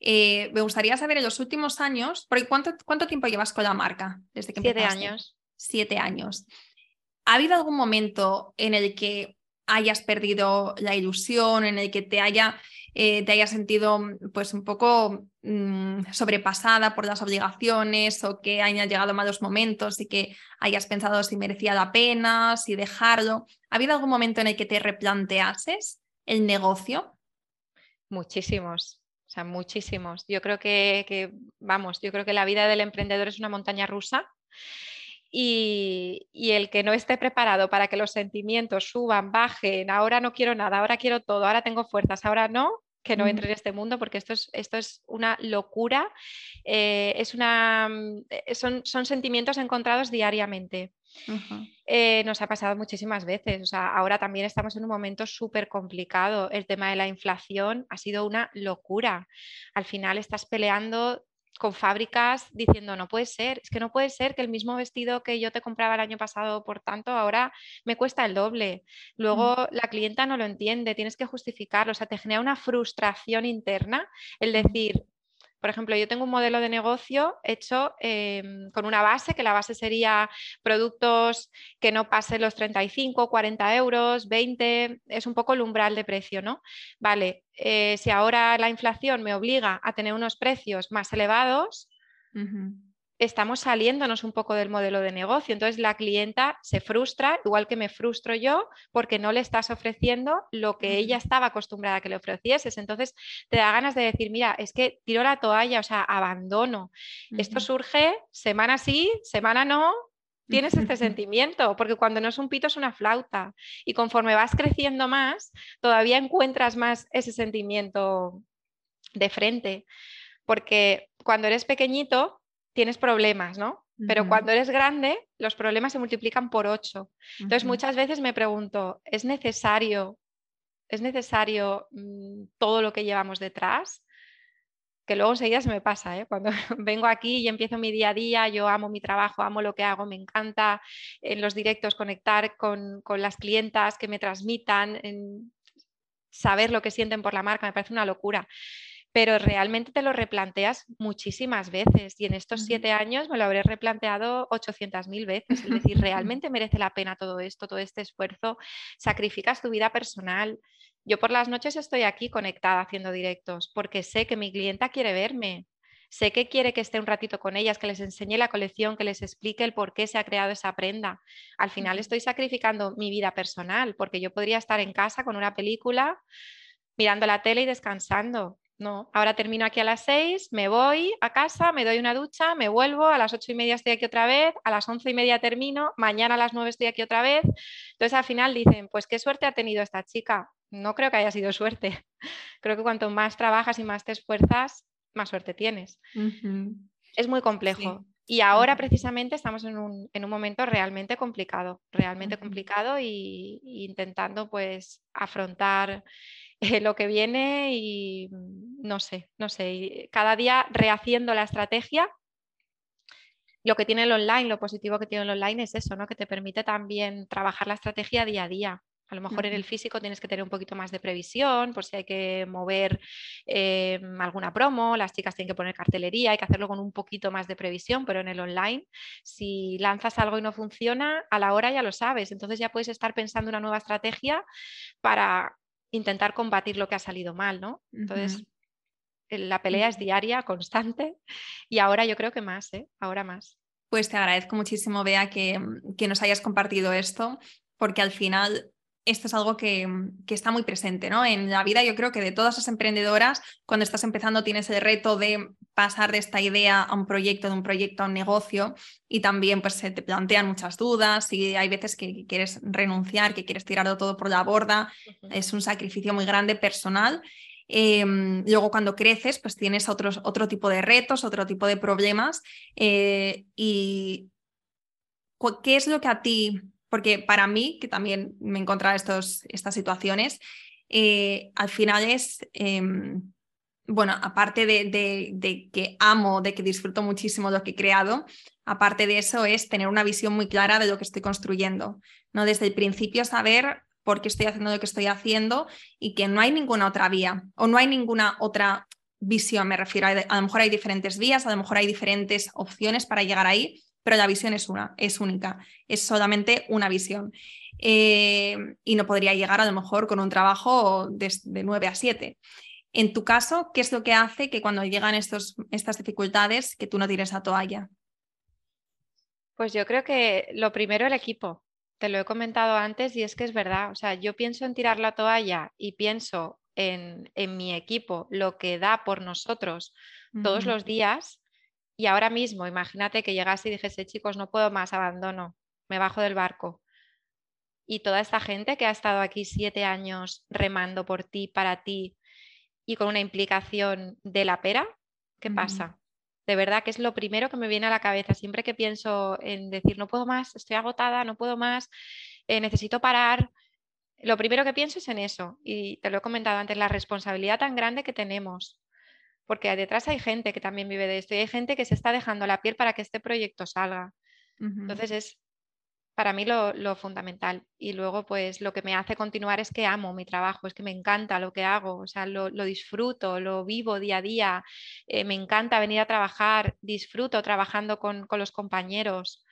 Eh, me gustaría saber en los últimos años, porque ¿cuánto, ¿cuánto tiempo llevas con la marca? Desde que Siete años. Siete años. ¿Ha habido algún momento en el que hayas perdido la ilusión, en el que te haya eh, te hayas sentido pues un poco mm, sobrepasada por las obligaciones o que hayan llegado malos momentos y que hayas pensado si merecía la pena, si dejarlo. ¿Ha habido algún momento en el que te replanteases el negocio? Muchísimos, o sea, muchísimos. Yo creo que, que, vamos, yo creo que la vida del emprendedor es una montaña rusa y, el que no esté preparado para que los sentimientos suban, bajen, ahora no quiero nada, ahora quiero todo, ahora tengo fuerzas, ahora no, que no entre en este mundo porque esto es, esto es una locura, eh, es una, mm, eh, son, son, sentimientos encontrados diariamente. Eh, nos ha pasado muchísimas veces, o sea, ahora también estamos en un momento súper complicado. El tema de la inflación ha sido una locura. Al final estás peleando con fábricas diciendo, no puede ser, es que no puede ser que el mismo vestido que yo te compraba el año pasado, por tanto, ahora me cuesta el doble. Mm. Luego la clienta no lo entiende, tienes que justificarlo, o sea, te genera una frustración interna el decir, por ejemplo, yo tengo un modelo de negocio hecho em, con una base, que la base sería productos que no pasen los 35, 40 euros, 20, es un poco el umbral de precio, ¿no? Vale, eh, si ahora la inflación me obliga a tener unos precios más elevados, estamos saliéndonos un poco del modelo de negocio. Entonces la clienta se frustra, igual que me frustro yo, porque no le estás ofreciendo lo que ella estaba acostumbrada a que le ofrecieses. Entonces te da ganas de decir, mira, es que tiro la toalla, o sea, abandono. Esto surge semana sí, semana no. Tienes este sentimiento, porque cuando no es un pito es una flauta. Y conforme vas creciendo más, todavía encuentras más ese sentimiento de frente. Porque cuando eres pequeñito, tienes problemas, ¿no? Pero cuando eres grande, los problemas se multiplican por ocho. Entonces, muchas veces me pregunto, ¿es necesario, ¿es necesario mm, todo lo que llevamos detrás? Que luego enseguida se me pasa, ¿eh? cuando vengo aquí y empiezo mi día a día, yo amo mi trabajo, amo lo que hago, me encanta en los directos conectar con, con las clientas que me transmitan, en saber lo que sienten por la marca, me parece una locura pero realmente te lo replanteas muchísimas veces y en estos siete años me lo habré replanteado 800.000 veces. Es decir, ¿realmente merece la pena todo esto, todo este esfuerzo? ¿Sacrificas tu vida personal? Yo por las noches estoy aquí conectada haciendo directos porque sé que mi clienta quiere verme, sé que quiere que esté un ratito con ellas, que les enseñe la colección, que les explique el por qué se ha creado esa prenda. Al final estoy sacrificando mi vida personal porque yo podría estar en casa con una película, mirando la tele y descansando. No, ahora termino aquí a las seis, me voy a casa, me doy una ducha, me vuelvo, a las ocho y media estoy aquí otra vez, a las once y media termino, mañana a las nueve estoy aquí otra vez. Entonces al final dicen, pues qué suerte ha tenido esta chica. No creo que haya sido suerte. Creo que cuanto más trabajas y más te esfuerzas, más suerte tienes. Es muy complejo. Y ahora precisamente estamos en un, momento realmente complicado, realmente complicado y, intentando pues afrontar lo que viene y mm, no sé, no sé, cada día rehaciendo la estrategia. Lo que tiene el online, lo positivo que tiene el online es eso, ¿no? Que te permite también trabajar la estrategia día a día. A lo mejor en el físico tienes que tener un poquito más de previsión, por si hay que mover em, alguna promo, las chicas tienen que poner cartelería, hay que hacerlo con un poquito más de previsión, pero en el online, si lanzas algo y no funciona, a la hora ya lo sabes, entonces ya puedes estar pensando una nueva estrategia para intentar combatir lo que ha salido mal, ¿no? Entonces, la pelea es diaria, constante, y ahora yo creo que más, ¿eh? Ahora más. Pues te agradezco muchísimo, Bea, que, que nos hayas compartido esto, porque al final esto es algo que, que, está muy presente ¿no? en la vida. Yo creo que de todas las emprendedoras, cuando estás empezando tienes el reto de pasar de esta idea a un proyecto, de un proyecto a un negocio y también pues se te plantean muchas dudas y hay veces que quieres renunciar, que quieres tirarlo todo por la borda. Es un sacrificio muy grande personal. Em, luego cuando creces pues tienes otros, otro tipo de retos, otro tipo de problemas eh, y ¿qué es lo que a ti porque para mí, que también me encontraba estos, estas situaciones, eh, al final es, em, bueno, aparte de, que amo, de que disfruto muchísimo lo que he creado, aparte de eso es tener una visión muy clara de lo que estoy construyendo, ¿no? Desde el principio saber por qué estoy haciendo lo que estoy haciendo y que no hay ninguna otra vía o no hay ninguna otra visión, me refiero, a, a lo mejor hay diferentes vías, a lo mejor hay diferentes opciones para llegar ahí, pero la visión es una, es única, es solamente una visión. Eh, y no podría llegar a lo mejor con un trabajo de, de 9 a 7. En tu caso, ¿qué es lo que hace que cuando llegan estos, estas dificultades que tú no tires a toalla? Pues yo creo que lo primero el equipo. Te lo he comentado antes y es que es verdad. O sea, yo pienso en tirar la toalla y pienso en, mi equipo, lo que da por nosotros todos los días. Y ahora mismo, imagínate que llegase y dijese, chicos, no puedo más, abandono, me bajo del barco. Y toda esta gente que ha estado aquí siete años remando por ti, para ti, y con una implicación de la pera, ¿qué pasa? De verdad que es lo primero que me viene a la cabeza. Siempre que pienso en decir, no puedo más, estoy agotada, no puedo más, eh, necesito parar, lo primero que pienso es en eso. Y te lo he comentado antes, la responsabilidad tan grande que tenemos. Porque detrás hay gente que también vive de esto y hay gente que se está dejando la piel para que este proyecto salga. Entonces es para mí lo, fundamental. Y luego, pues lo que me hace continuar es que amo mi trabajo, es que me encanta lo que hago, o sea, lo, disfruto, lo vivo día a día, eh, me encanta venir a trabajar, disfruto trabajando con, con los compañeros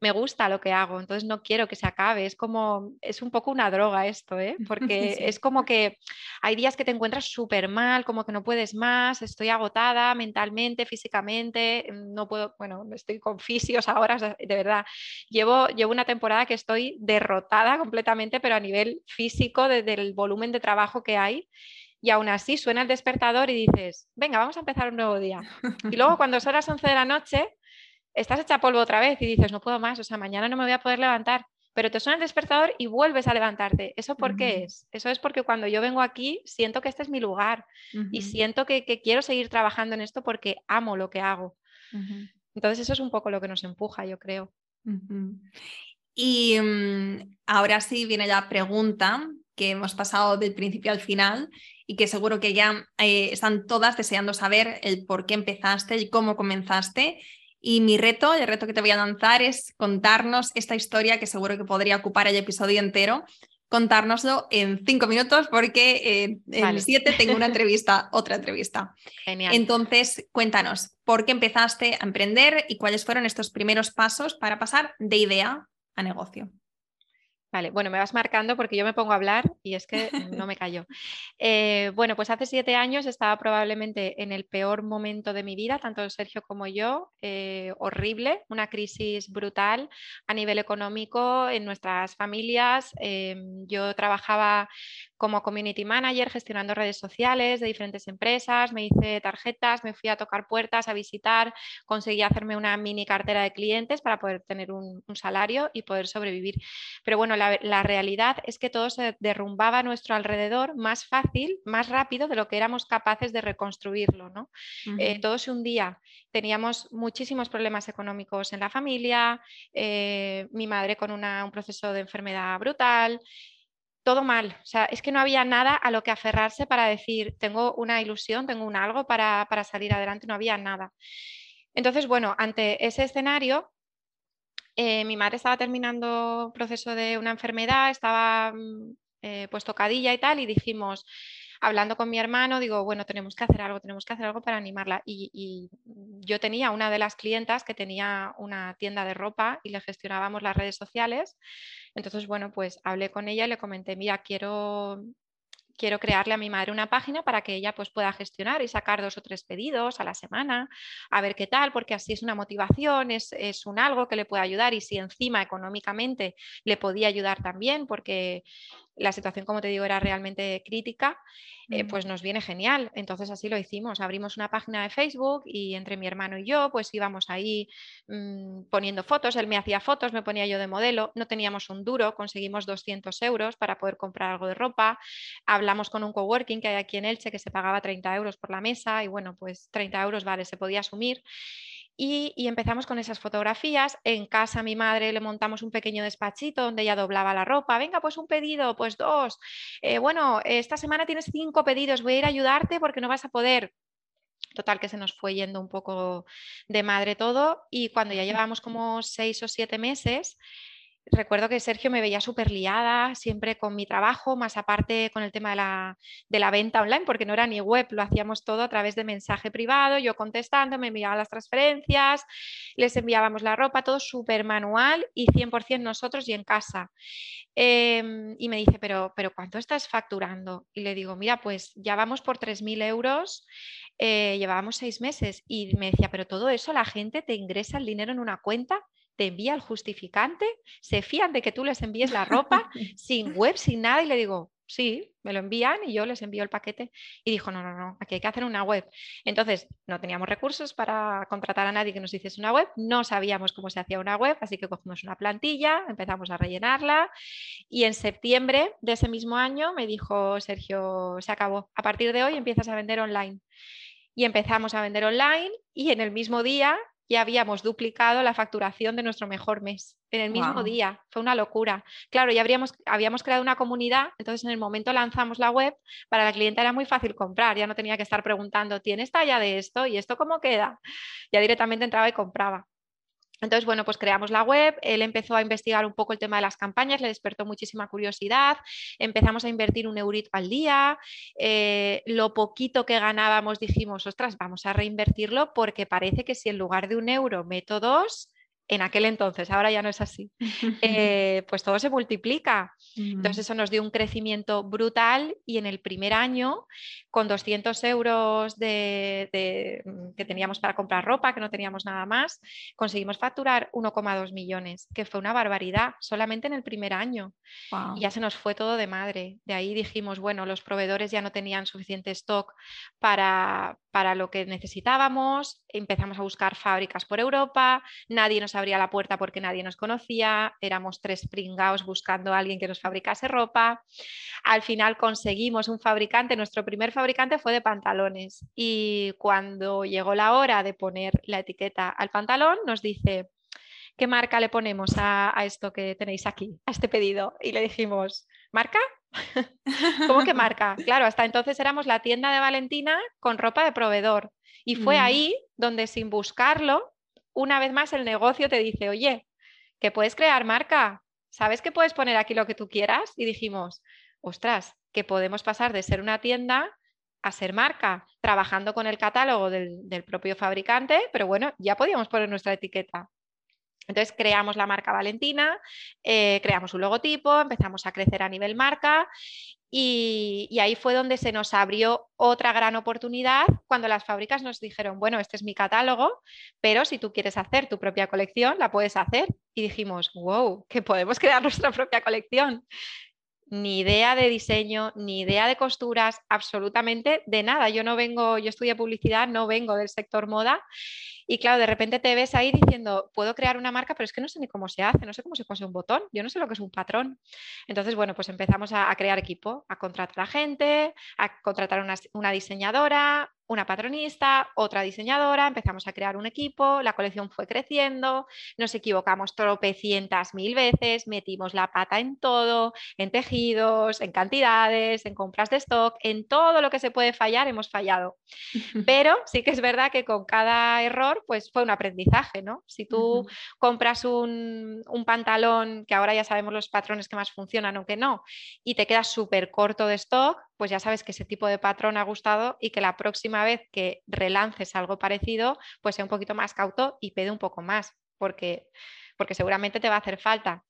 me gusta lo que hago, entonces no quiero que se acabe. Es como, es un poco una droga esto, ¿eh? porque es como que hay días que te encuentras súper mal, como que no puedes más, estoy agotada mentalmente, físicamente, mm, no puedo, bueno, estoy con fisios ahora, de verdad. Llevo, llevo una temporada que estoy derrotada completamente, pero a nivel físico, desde el volumen de trabajo que hay y aún así suena el despertador y dices, venga, vamos a empezar un nuevo día. Y luego cuando son las 11 de la noche, estás hecha polvo otra vez y dices, no puedo más, o sea, mañana no me voy a poder levantar, pero te suena el despertador y vuelves a levantarte. ¿Eso por qué es? Eso es porque cuando yo vengo aquí siento que este es mi lugar y siento que, quiero seguir trabajando en esto porque amo lo que hago. Entonces eso es un poco lo que nos empuja, yo creo. Y mm, ahora sí viene la pregunta que hemos pasado del principio al final y que seguro que ya eh, están todas deseando saber el por qué empezaste y cómo comenzaste y mi reto, el reto que te voy a lanzar es contarnos esta historia que seguro que podría ocupar el episodio entero, contárnoslo en cinco minutos porque eh, en siete tengo una entrevista, otra entrevista. Genial. Entonces, cuéntanos, ¿por qué empezaste a emprender y cuáles fueron estos primeros pasos para pasar de idea a negocio? Vale, bueno, me vas marcando porque yo me pongo a hablar y es que no me callo. Eh, bueno, pues hace siete años estaba probablemente en el peor momento de mi vida, tanto Sergio como yo, eh, horrible, una crisis brutal a nivel económico en nuestras familias. Em, yo trabajaba como community manager gestionando redes sociales de diferentes empresas, me hice tarjetas, me fui a tocar puertas, a visitar, conseguí hacerme una mini cartera de clientes para poder tener un, salario y poder sobrevivir. Pero bueno, la, realidad es que todo se derrumbaba a nuestro alrededor más fácil, más rápido de lo que éramos capaces de reconstruirlo. ¿no? Eh, todo se hundía. Teníamos muchísimos problemas económicos en la familia, eh, mi madre con un proceso de enfermedad brutal todo mal. O sea, es que no había nada a lo que aferrarse para decir, tengo una ilusión, tengo un algo para, salir adelante, no había nada. Entonces, bueno, ante ese escenario, eh, mi madre estaba terminando proceso de una enfermedad, estaba mm, eh, pues tocadilla y tal, y dijimos, hablando con mi hermano, digo, bueno, tenemos que hacer algo, tenemos que hacer algo para animarla. Y, yo tenía una de las clientas que tenía una tienda de ropa y le gestionábamos las redes sociales. Entonces, bueno, pues hablé con ella y le comenté, mira, quiero quiero crearle a mi madre una página para que ella pues, pueda gestionar y sacar dos o tres pedidos a la semana, a ver qué tal, porque así es una motivación, es, es un algo que le puede ayudar y si encima económicamente le podía ayudar también, porque la situación, como te digo, era realmente crítica, eh, mm. pues nos viene genial. Entonces así lo hicimos. Abrimos una página de Facebook y entre mi hermano y yo, pues íbamos ahí mm, poniendo fotos. Él me hacía fotos, me ponía yo de modelo. No teníamos un duro, conseguimos 200 euros para poder comprar algo de ropa. Hablamos con un coworking que hay aquí en Elche que se pagaba 30 euros por la mesa y bueno, pues 30 euros, vale, se podía asumir. Y, empezamos con esas fotografías. En casa mi madre le montamos un pequeño despachito donde ella doblaba la ropa. Venga, pues un pedido, pues dos. Eh, bueno, esta semana tienes cinco pedidos, voy a ir a ayudarte porque no vas a poder. Total, que se nos fue yendo un poco de madre todo. Y cuando ya llevábamos como seis o siete meses, recuerdo que Sergio me veía súper liada, siempre con mi trabajo, más aparte con el tema de la, de la, venta online, porque no era ni web, lo hacíamos todo a través de mensaje privado, yo contestando, me enviaba las transferencias, les enviábamos la ropa, todo súper manual y 100% nosotros y en casa. Em, y me dice, pero, pero ¿cuánto estás facturando? Y le digo, mira, pues ya vamos por 3.000 euros, eh, llevábamos seis meses. Y me decía, pero todo eso la gente te ingresa el dinero en una cuenta te envía el justificante, se fían de que tú les envíes la ropa sin web, sin nada, y le digo, sí, me lo envían y yo les envío el paquete. Y dijo, no, no, no, aquí hay que hacer una web. Entonces, no teníamos recursos para contratar a nadie que nos hiciese una web, no sabíamos cómo se hacía una web, así que cogimos una plantilla, empezamos a rellenarla y en septiembre de ese mismo año me dijo Sergio, se acabó, a partir de hoy empiezas a vender online. Y empezamos a vender online y en el mismo día ya habíamos duplicado la facturación de nuestro mejor mes en el mismo día. Fue una locura. Claro, ya habríamos, habíamos creado una comunidad, entonces en el momento lanzamos la web, para la clienta era muy fácil comprar, ya no tenía que estar preguntando, ¿tienes talla de esto? ¿Y esto cómo queda? Ya directamente entraba y compraba. Entonces, bueno, pues creamos la web, él empezó a investigar un poco el tema de las campañas, le despertó muchísima curiosidad, empezamos a invertir un eurito al día, eh, lo poquito que ganábamos dijimos, ostras, vamos a reinvertirlo porque parece que si en lugar de un euro meto dos, en aquel entonces, ahora ya no es así, eh, pues todo se multiplica. Entonces eso nos dio un crecimiento brutal y en el primer año, con 200 euros de, mm, que teníamos para comprar ropa, que no teníamos nada más, conseguimos facturar 1,2 millones, que fue una barbaridad solamente en el primer año. Y ya se nos fue todo de madre. De ahí dijimos, bueno, los proveedores ya no tenían suficiente stock para, para lo que necesitábamos, empezamos a buscar fábricas por Europa, nadie nos abría la puerta porque nadie nos conocía, éramos tres pringaos buscando a alguien que nos fabricase ropa. Al final conseguimos un fabricante, nuestro primer fabricante fue de pantalones y cuando llegó la hora de poner la etiqueta al pantalón nos dice, ¿qué marca le ponemos a, esto que tenéis aquí, a este pedido? Y le dijimos, ¿marca? ¿Cómo que marca? Claro, hasta entonces éramos la tienda de Valentina con ropa de proveedor. Y fue ahí donde sin buscarlo una vez más el negocio te dice, oye, que puedes crear marca, ¿sabes que puedes poner aquí lo que tú quieras? Y dijimos, ostras, que podemos pasar de ser una tienda a ser marca, trabajando con el catálogo del, propio fabricante, pero bueno, ya podíamos poner nuestra etiqueta. Entonces creamos la marca Valentina, eh, creamos un logotipo, empezamos a crecer a nivel marca y, ahí fue donde se nos abrió otra gran oportunidad cuando las fábricas nos dijeron, bueno, este es mi catálogo, pero si tú quieres hacer tu propia colección, la puedes hacer. Y dijimos, wow, que podemos crear nuestra propia colección. Ni idea de diseño, ni idea de costuras, absolutamente de nada. Yo no vengo, yo estudié publicidad, no vengo del sector moda y claro, de repente te ves ahí diciendo, puedo crear una marca, pero es que no sé ni cómo se hace, no sé cómo se pone un botón, yo no sé lo que es un patrón. Entonces, bueno, pues empezamos a, crear equipo, a contratar a gente, a contratar una, una diseñadora, una patronista, otra diseñadora, empezamos a crear un equipo, la colección fue creciendo, nos equivocamos tropecientas mil veces, metimos la pata en todo, en tejidos, en cantidades, en compras de stock, en todo lo que se puede fallar hemos fallado. Pero sí que es verdad que con cada error pues fue un aprendizaje, ¿no? Si tú compras un, un, pantalón, que ahora ya sabemos los patrones que más funcionan o que no, y te quedas súper corto de stock, pues ya sabes que ese tipo de patrón ha gustado y que la próxima vez que relances algo parecido, pues sea un poquito más cauto y pede un poco más, porque, porque seguramente te va a hacer falta.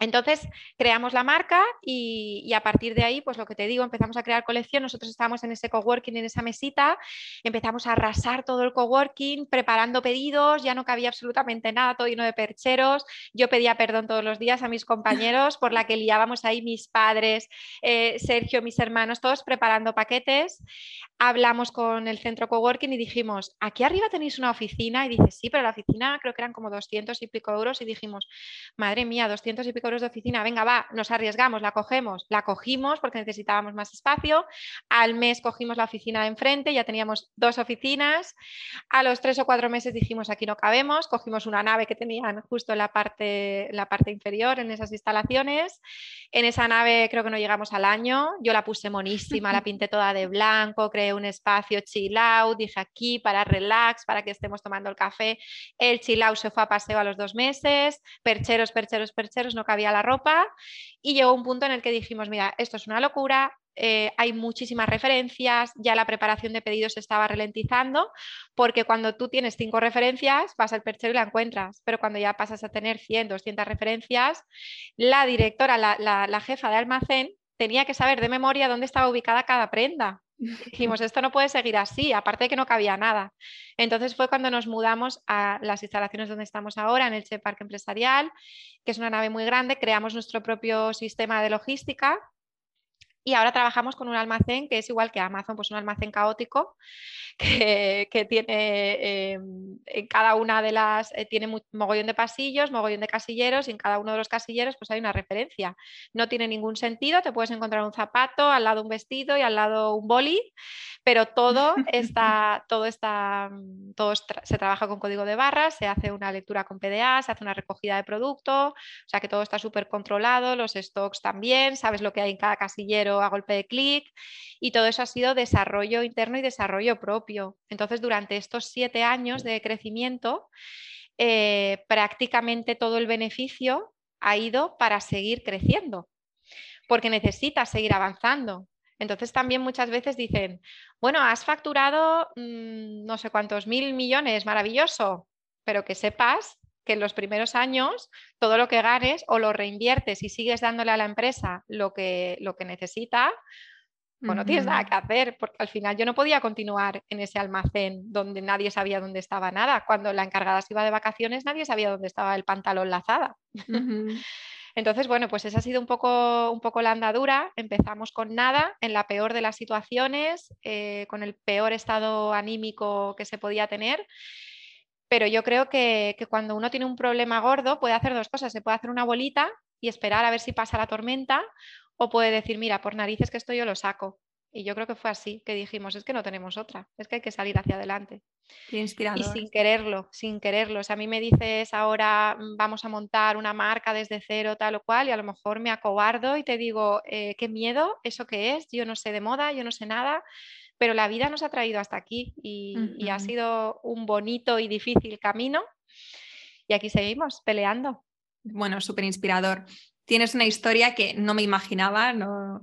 Entonces creamos la marca y, a partir de ahí, pues lo que te digo, empezamos a crear colección. Nosotros estábamos en ese coworking, en esa mesita, empezamos a arrasar todo el coworking, preparando pedidos, ya no cabía absolutamente nada, todo lleno de percheros. Yo pedía perdón todos los días a mis compañeros por la que liábamos ahí mis padres, eh, Sergio, mis hermanos, todos preparando paquetes. Hablamos con el centro coworking y dijimos, aquí arriba tenéis una oficina y dice, sí, pero la oficina creo que eran como 200 y pico euros y dijimos, madre mía, 200 y pico de oficina, venga, va, nos arriesgamos, la cogemos, la cogimos porque necesitábamos más espacio. Al mes cogimos la oficina de enfrente, ya teníamos dos oficinas. A los tres o cuatro meses dijimos, aquí no cabemos, cogimos una nave que tenían justo en la parte, la parte inferior en esas instalaciones. En esa nave creo que no llegamos al año, yo la puse monísima, la pinté toda de blanco, creé un espacio chill out, dije aquí para relax, para que estemos tomando el café. El chill out se fue a paseo a los dos meses, percheros, percheros, percheros, no la ropa y llegó un punto en el que dijimos, mira, esto es una locura, eh, hay muchísimas referencias, ya la preparación de pedidos se estaba ralentizando, porque cuando tú tienes cinco referencias, vas al perchero y la encuentras, pero cuando ya pasas a tener 100, 200 referencias, la directora, la jefa de almacén, tenía que saber de memoria dónde estaba ubicada cada prenda. Dijimos, esto no puede seguir así, aparte de que no cabía nada. Entonces fue cuando nos mudamos a las instalaciones donde estamos ahora, en el Che Parque Empresarial, que es una nave muy grande, creamos nuestro propio sistema de logística y ahora trabajamos con un almacén que es igual que Amazon, pues un almacén caótico que, tiene em, en cada una de las, eh, tiene mogollón de pasillos, mogollón de casilleros y en cada uno de los casilleros pues hay una referencia. No tiene ningún sentido, te puedes encontrar un zapato, al lado un vestido y al lado un boli, pero todo está, todo está, mm, todo se trabaja con código de barras, se hace una lectura con PDA, se hace una recogida de producto, o sea que todo está súper controlado, los stocks también, sabes lo que hay en cada casillero a golpe de clic y todo eso ha sido desarrollo interno y desarrollo propio. Entonces, durante estos siete años de crecimiento, eh, prácticamente todo el beneficio ha ido para seguir creciendo, porque necesitas seguir avanzando. Entonces también muchas veces dicen, bueno, has facturado mm, no sé cuántos mil millones, maravilloso, pero que sepas que en los primeros años todo lo que ganes o lo reinviertes y sigues dándole a la empresa lo que, lo que necesita, pues no tienes nada que hacer, porque al final yo no podía continuar en ese almacén donde nadie sabía dónde estaba nada. Cuando la encargada se iba de vacaciones, nadie sabía dónde estaba el pantalón lazada. Entonces, bueno, pues esa ha sido un poco, un poco la andadura. Empezamos con nada, en la peor de las situaciones, eh, con el peor estado anímico que se podía tener. Pero yo creo que, que cuando uno tiene un problema gordo puede hacer dos cosas. Se puede hacer una bolita y esperar a ver si pasa la tormenta o puede decir, mira, por narices que esto yo lo saco. Y yo creo que fue así, que dijimos, es que no tenemos otra, es que hay que salir hacia adelante. Qué inspirador. Y sin quererlo, sin quererlo. O sea, a mí me dices ahora mm, vamos a montar una marca desde cero, tal o cual, y a lo mejor me acobardo y te digo, eh, qué miedo, ¿eso qué es? Yo no sé de moda, yo no sé nada, pero la vida nos ha traído hasta aquí y, y ha sido un bonito y difícil camino. Y aquí seguimos peleando. Bueno, súper inspirador tienes una historia que no me imaginaba, no...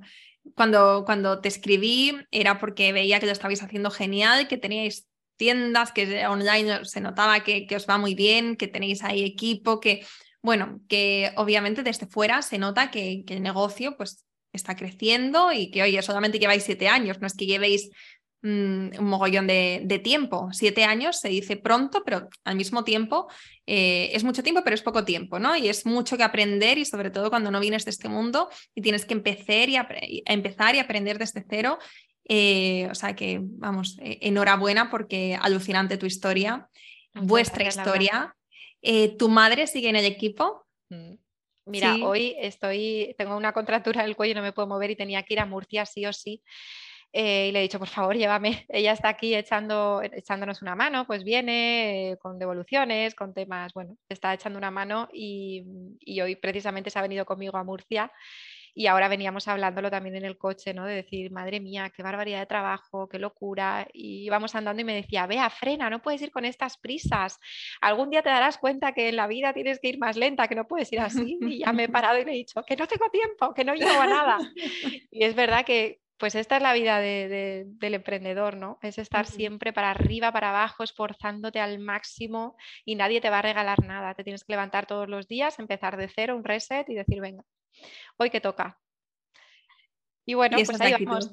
Cuando, cuando te escribí era porque veía que lo estabais haciendo genial, que teníais tiendas, que online se notaba que, que os va muy bien, que tenéis ahí equipo, que, bueno, que obviamente desde fuera se nota que, que el negocio pues está creciendo y que, oye, solamente lleváis siete años, no es que llevéis Mm, un mogollón de, tiempo. Siete años se dice pronto, pero al mismo tiempo eh, es mucho tiempo, pero es poco tiempo, ¿no? Y es mucho que aprender y sobre todo cuando no vienes de este mundo y tienes que empezar y, empezar y aprender desde cero. Eh, o sea que, vamos, eh, enhorabuena porque alucinante tu historia, vuestra historia. ¿Tu madre sigue en el equipo? Mm. Mira, hoy estoy, tengo una contractura del cuello, no me puedo mover y tenía que ir a Murcia sí o sí. Eh, y le he dicho, por favor, llévame. Ella está aquí echando, echándonos una mano, pues viene eh, con devoluciones, con temas, bueno, está echando una mano y, y, hoy precisamente se ha venido conmigo a Murcia y ahora veníamos hablándolo también en el coche, ¿no? De decir, madre mía, qué barbaridad de trabajo, qué locura. Y íbamos andando y me decía, vea, frena, no puedes ir con estas prisas. Algún día te darás cuenta que en la vida tienes que ir más lenta, que no puedes ir así. Y ya me he parado y le he dicho, que no tengo tiempo, que no llego a nada. Y es verdad que pues esta es la vida del emprendedor, ¿no? Es estar siempre para arriba, para abajo, esforzándote al máximo y nadie te va a regalar nada. Te tienes que levantar todos los días, empezar de cero, un reset y decir, venga, hoy que toca. Y bueno, pues ahí vamos.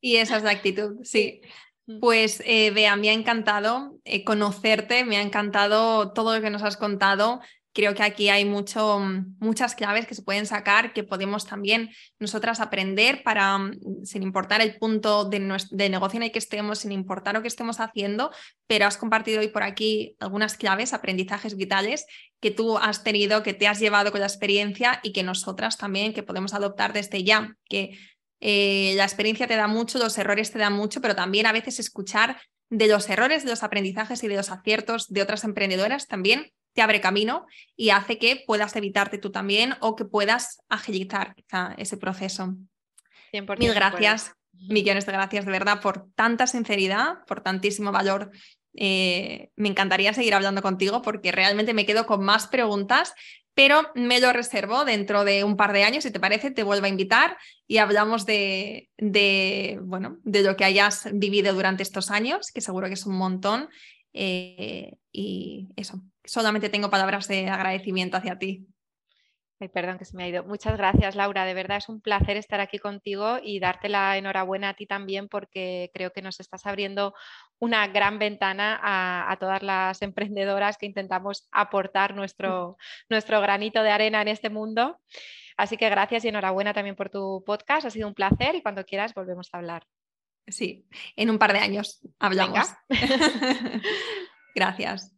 Y esa es la actitud, sí. Mm. Pues eh, Bea, me ha encantado eh, conocerte, me ha encantado todo lo que nos has contado creo que aquí hay mucho, muchas claves que se pueden sacar que podemos también nosotras aprender para, mm, sin importar el punto de, de negocio en el que estemos, sin importar lo que estemos haciendo, pero has compartido hoy por aquí algunas claves, aprendizajes vitales que tú has tenido, que te has llevado con la experiencia y que nosotras también, que podemos adoptar desde ya, que eh, la experiencia te da mucho, los errores te dan mucho, pero también a veces escuchar de los errores, de los aprendizajes y de los aciertos de otras emprendedoras también te abre camino y hace que puedas evitarte tú también o que puedas agilizar ese proceso. Mil gracias, millones de gracias de verdad por tanta sinceridad, por tantísimo valor eh, me encantaría seguir hablando contigo porque realmente me quedo con más preguntas, pero me lo reservo dentro de un par de años, si te parece, te vuelvo a invitar y hablamos de, de bueno, de lo que hayas vivido durante estos años, que seguro que es un montón. Eh, y eso, solamente tengo palabras de agradecimiento hacia ti. Ay, perdón que se me ha ido. Muchas gracias, Laura. De verdad es un placer estar aquí contigo y darte la enhorabuena a ti también porque creo que nos estás abriendo una gran ventana a, todas las emprendedoras que intentamos aportar nuestro, nuestro granito de arena en este mundo. Así que gracias y enhorabuena también por tu podcast. Ha sido un placer y cuando quieras volvemos a hablar. Sí, en un par de años hablamos. gracias.